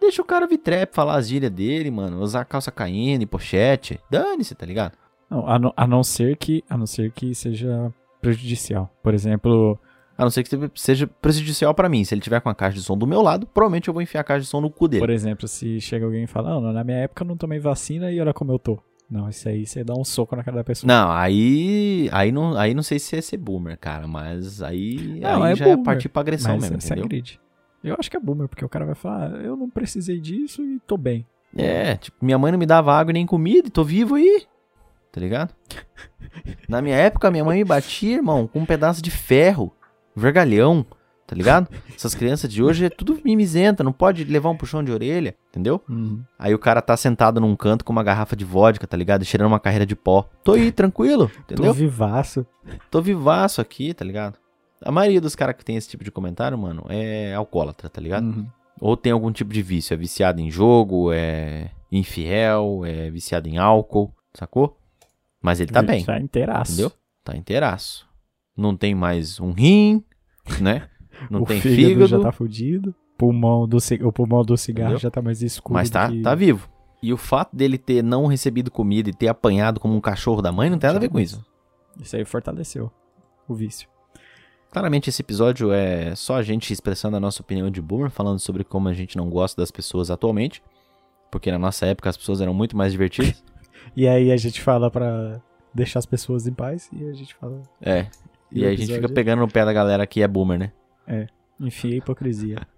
[SPEAKER 1] Deixa o cara vir trap, falar as gírias dele, mano. Usar calça caindo e pochete. Dane-se, tá ligado?
[SPEAKER 2] Não, a, não, a não ser que a não ser que seja prejudicial. Por exemplo,
[SPEAKER 1] A não ser que seja prejudicial pra mim. Se ele tiver com a caixa de som do meu lado, provavelmente eu vou enfiar a caixa de som no cu dele.
[SPEAKER 2] por exemplo, se chega alguém e fala, não, na minha época eu não tomei vacina e olha como eu tô. Não, isso aí você dá um soco na cara da pessoa.
[SPEAKER 1] Não, aí, aí não, aí não sei se é ser boomer, cara, mas aí,
[SPEAKER 2] Não,
[SPEAKER 1] aí
[SPEAKER 2] é
[SPEAKER 1] já é
[SPEAKER 2] boomer,
[SPEAKER 1] partir pra agressão
[SPEAKER 2] Mas
[SPEAKER 1] mesmo,
[SPEAKER 2] você agride. Eu acho que é boomer, porque o cara vai falar, ah, eu não precisei disso e tô bem.
[SPEAKER 1] É, tipo, minha mãe não me dava água e nem comida e tô vivo aí. Tá ligado? Na minha época, minha mãe me batia, irmão, com um pedaço de ferro, vergalhão, tá ligado? Essas crianças de hoje é tudo mimizenta, não pode levar um puxão de orelha, entendeu? Aí o cara tá sentado num canto com uma garrafa de vodka, tá ligado? E cheirando uma carreira de pó. Tô aí, tranquilo,
[SPEAKER 2] Tô
[SPEAKER 1] entendeu?
[SPEAKER 2] vivaço.
[SPEAKER 1] Tô vivaço aqui, tá ligado? A maioria dos caras que tem esse tipo de comentário, mano, é alcoólatra, tá ligado?
[SPEAKER 2] Uhum.
[SPEAKER 1] Ou tem algum tipo de vício, é viciado em jogo, é infiel, é viciado em álcool, sacou? Mas ele tá bem,
[SPEAKER 2] Tá inteiraço.
[SPEAKER 1] entendeu? Tá inteiraço. Não tem mais um rim, né? Não
[SPEAKER 2] o
[SPEAKER 1] tem
[SPEAKER 2] fígado,
[SPEAKER 1] fígado,
[SPEAKER 2] já tá fudido. Pulmão do O pulmão do cigarro
[SPEAKER 1] Entendeu?
[SPEAKER 2] já tá mais escuro.
[SPEAKER 1] mas tá,
[SPEAKER 2] que...
[SPEAKER 1] tá vivo. E o fato dele ter não recebido comida e ter apanhado como um cachorro da mãe não tem nada a ver com isso.
[SPEAKER 2] Isso aí fortaleceu o vício.
[SPEAKER 1] Claramente esse episódio é só a gente expressando a nossa opinião de boomer, falando sobre como a gente não gosta das pessoas atualmente. Porque na nossa época as pessoas eram muito mais divertidas.
[SPEAKER 2] E aí a gente fala pra deixar as pessoas em paz e a gente fala.
[SPEAKER 1] É. E,
[SPEAKER 2] E
[SPEAKER 1] aí a gente fica pegando no pé da galera que é boomer, né?
[SPEAKER 2] Enfia a hipocrisia.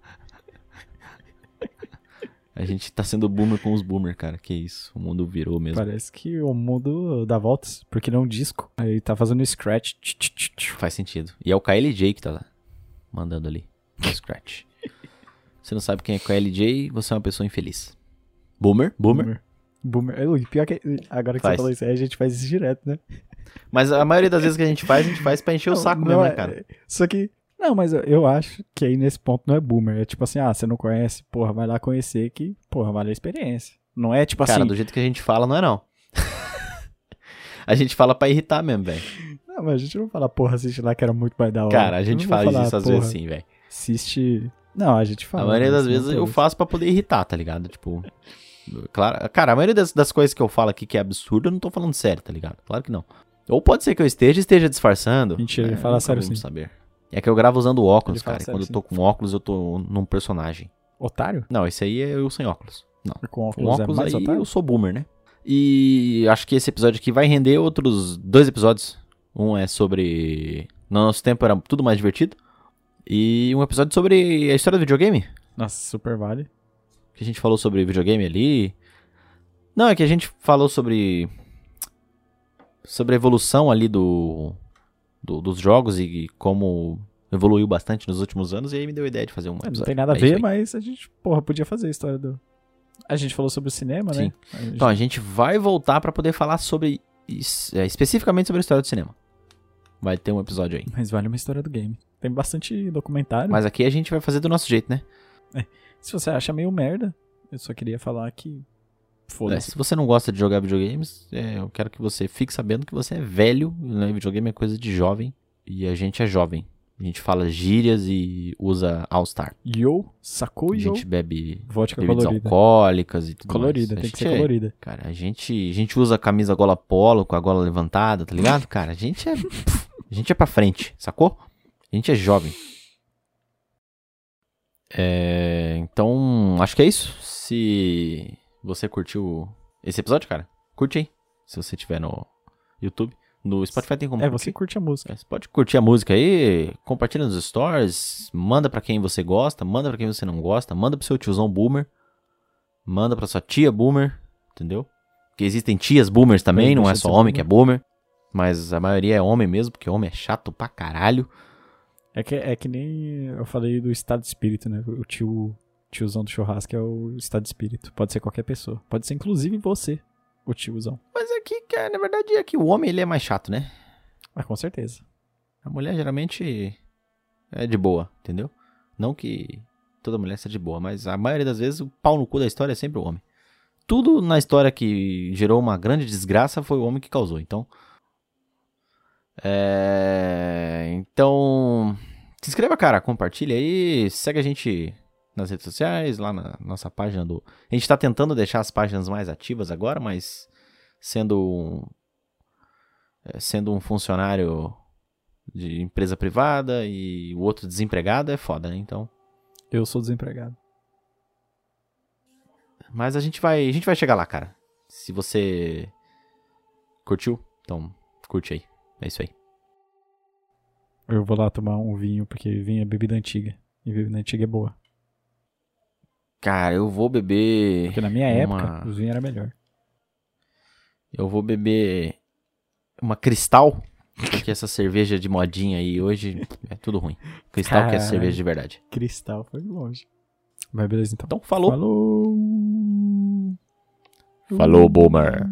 [SPEAKER 1] A gente tá sendo boomer com os boomer, cara. Que isso. O mundo virou mesmo.
[SPEAKER 2] Parece que o mundo dá voltas, porque não é um disco. Aí tá fazendo scratch. tch, tch, tch, tch.
[SPEAKER 1] Faz sentido. E é o KLJ que tá lá. Mandando ali. Scratch. Você não sabe quem é KLJ, você é uma pessoa infeliz. Boomer? Boomer.
[SPEAKER 2] Boomer. Ui, pior que. Agora que
[SPEAKER 1] Faz.
[SPEAKER 2] você falou isso aí, a gente faz isso direto, né?
[SPEAKER 1] Mas a maioria das vezes que a gente faz, a gente faz pra encher o
[SPEAKER 2] Não,
[SPEAKER 1] saco
[SPEAKER 2] não
[SPEAKER 1] mesmo,
[SPEAKER 2] é-
[SPEAKER 1] né, cara?
[SPEAKER 2] Só que. Não, mas eu, eu acho que aí nesse ponto não é boomer. É tipo assim, ah, você não conhece, porra, vai lá conhecer que, porra, vale a experiência. Não é tipo
[SPEAKER 1] Cara,
[SPEAKER 2] assim.
[SPEAKER 1] do jeito que a gente fala, não é não. a gente fala pra irritar mesmo, velho.
[SPEAKER 2] Não, mas a gente não fala, porra, assiste lá que era muito mais da hora.
[SPEAKER 1] Cara, a gente faz
[SPEAKER 2] falar,
[SPEAKER 1] isso às vezes sim, velho.
[SPEAKER 2] Assiste. Não, a gente fala.
[SPEAKER 1] A maioria das vezes eu faço pra poder irritar, tá ligado? Tipo. Claro, cara, a maioria das, das coisas que eu falo aqui que é absurdo, eu não tô falando sério, tá ligado? Claro que não. Ou pode ser que eu esteja esteja disfarçando.
[SPEAKER 2] Mentira, ele
[SPEAKER 1] É,
[SPEAKER 2] fala
[SPEAKER 1] nunca
[SPEAKER 2] sério sim.
[SPEAKER 1] saber. É que eu gravo usando óculos,
[SPEAKER 2] Ele fala
[SPEAKER 1] cara. e quando eu tô com óculos, eu tô num personagem.
[SPEAKER 2] Otário?
[SPEAKER 1] Não, esse aí é eu sem óculos. Não.
[SPEAKER 2] Com
[SPEAKER 1] Com
[SPEAKER 2] óculos,
[SPEAKER 1] óculos
[SPEAKER 2] é
[SPEAKER 1] aí
[SPEAKER 2] otário?
[SPEAKER 1] eu sou boomer, né? E acho que esse episódio aqui vai render outros dois episódios. Um é sobre. No nosso tempo era tudo mais divertido. E um episódio sobre a história do videogame.
[SPEAKER 2] Nossa, super vale.
[SPEAKER 1] Que a gente falou sobre videogame ali. Não, é que a gente falou sobre. Sobre a evolução ali do, do- dos jogos e como evoluiu bastante nos últimos anos. E aí me deu a ideia de fazer um
[SPEAKER 2] É,
[SPEAKER 1] episódio.
[SPEAKER 2] Não tem nada a
[SPEAKER 1] É
[SPEAKER 2] ver, mas a gente, porra, podia fazer a história do. A gente falou sobre o cinema, né?
[SPEAKER 1] Sim.
[SPEAKER 2] A gente-
[SPEAKER 1] Então a gente vai voltar pra poder falar sobre. é, especificamente sobre a história do cinema. Vai ter um episódio aí.
[SPEAKER 2] Mas vale uma história do game. Tem bastante documentário.
[SPEAKER 1] Mas aqui a gente vai fazer do nosso jeito, né?
[SPEAKER 2] Se você acha meio merda, eu só queria falar que.
[SPEAKER 1] É, se você não gosta de jogar videogames, é, eu quero que você fique sabendo que você é velho, né? Videogame é coisa de jovem. E a gente é jovem. A gente fala gírias e usa All-Star.
[SPEAKER 2] Yo, sacou
[SPEAKER 1] A gente bebe
[SPEAKER 2] Vodka
[SPEAKER 1] bebidas
[SPEAKER 2] colorida.
[SPEAKER 1] alcoólicas e tudo
[SPEAKER 2] Colorida,
[SPEAKER 1] mais. A
[SPEAKER 2] tem que ser
[SPEAKER 1] é-
[SPEAKER 2] colorida.
[SPEAKER 1] Cara, a gente, a gente usa camisa gola polo com a gola levantada, tá ligado? Cara, a gente é. a gente é pra frente, sacou? A gente é jovem. É, então, acho que é isso. Se você curtiu esse episódio, cara, curte aí. Se você tiver no YouTube. No Spotify tem como
[SPEAKER 2] É, você curte a música.
[SPEAKER 1] É, Você pode curtir a música aí, compartilha nos stories, manda pra quem você gosta, manda pra quem você não gosta, manda pro seu tiozão boomer, manda pra sua tia boomer, entendeu? Porque existem tias boomers também, não é só homem que é boomer, mas a maioria é homem mesmo, porque homem é chato pra caralho.
[SPEAKER 2] É que, é que nem eu falei do estado de espírito, né? O tio, tiozão do churrasco é o estado de espírito. Pode ser qualquer pessoa. Pode ser inclusive você, o tiozão.
[SPEAKER 1] Mas aqui, cara, na verdade, é que o homem ele é mais chato, né?
[SPEAKER 2] Ah, com certeza.
[SPEAKER 1] A mulher geralmente é de boa, entendeu? Não que toda mulher seja de boa, mas a maioria das vezes o pau no cu da história é sempre o homem. Tudo na história que gerou uma grande desgraça foi o homem que causou, então. É. Então. Se inscreva, cara, compartilha aí, segue a gente nas redes sociais, lá na nossa página do. A gente tá tentando deixar as páginas mais ativas agora, mas sendo um, é, sendo um funcionário de empresa privada e o outro desempregado é foda, né? Então,
[SPEAKER 2] Eu sou desempregado.
[SPEAKER 1] mas a gente vai, a gente vai chegar lá, cara. Se você curtiu, então curte aí. É isso aí.
[SPEAKER 2] Eu vou lá tomar um vinho, porque vinho é bebida antiga. E bebida antiga é boa.
[SPEAKER 1] Cara, eu vou beber
[SPEAKER 2] Porque na minha
[SPEAKER 1] Uma-
[SPEAKER 2] época, os vinhos era melhor.
[SPEAKER 1] eu vou beber uma Cristal, porque essa cerveja de modinha aí hoje é tudo ruim. Cristal que é
[SPEAKER 2] Caralho.
[SPEAKER 1] cerveja de verdade.
[SPEAKER 2] Cristal foi longe. Mas beleza, então.
[SPEAKER 1] Então falou.
[SPEAKER 2] Falou!
[SPEAKER 1] Falou, Boomer.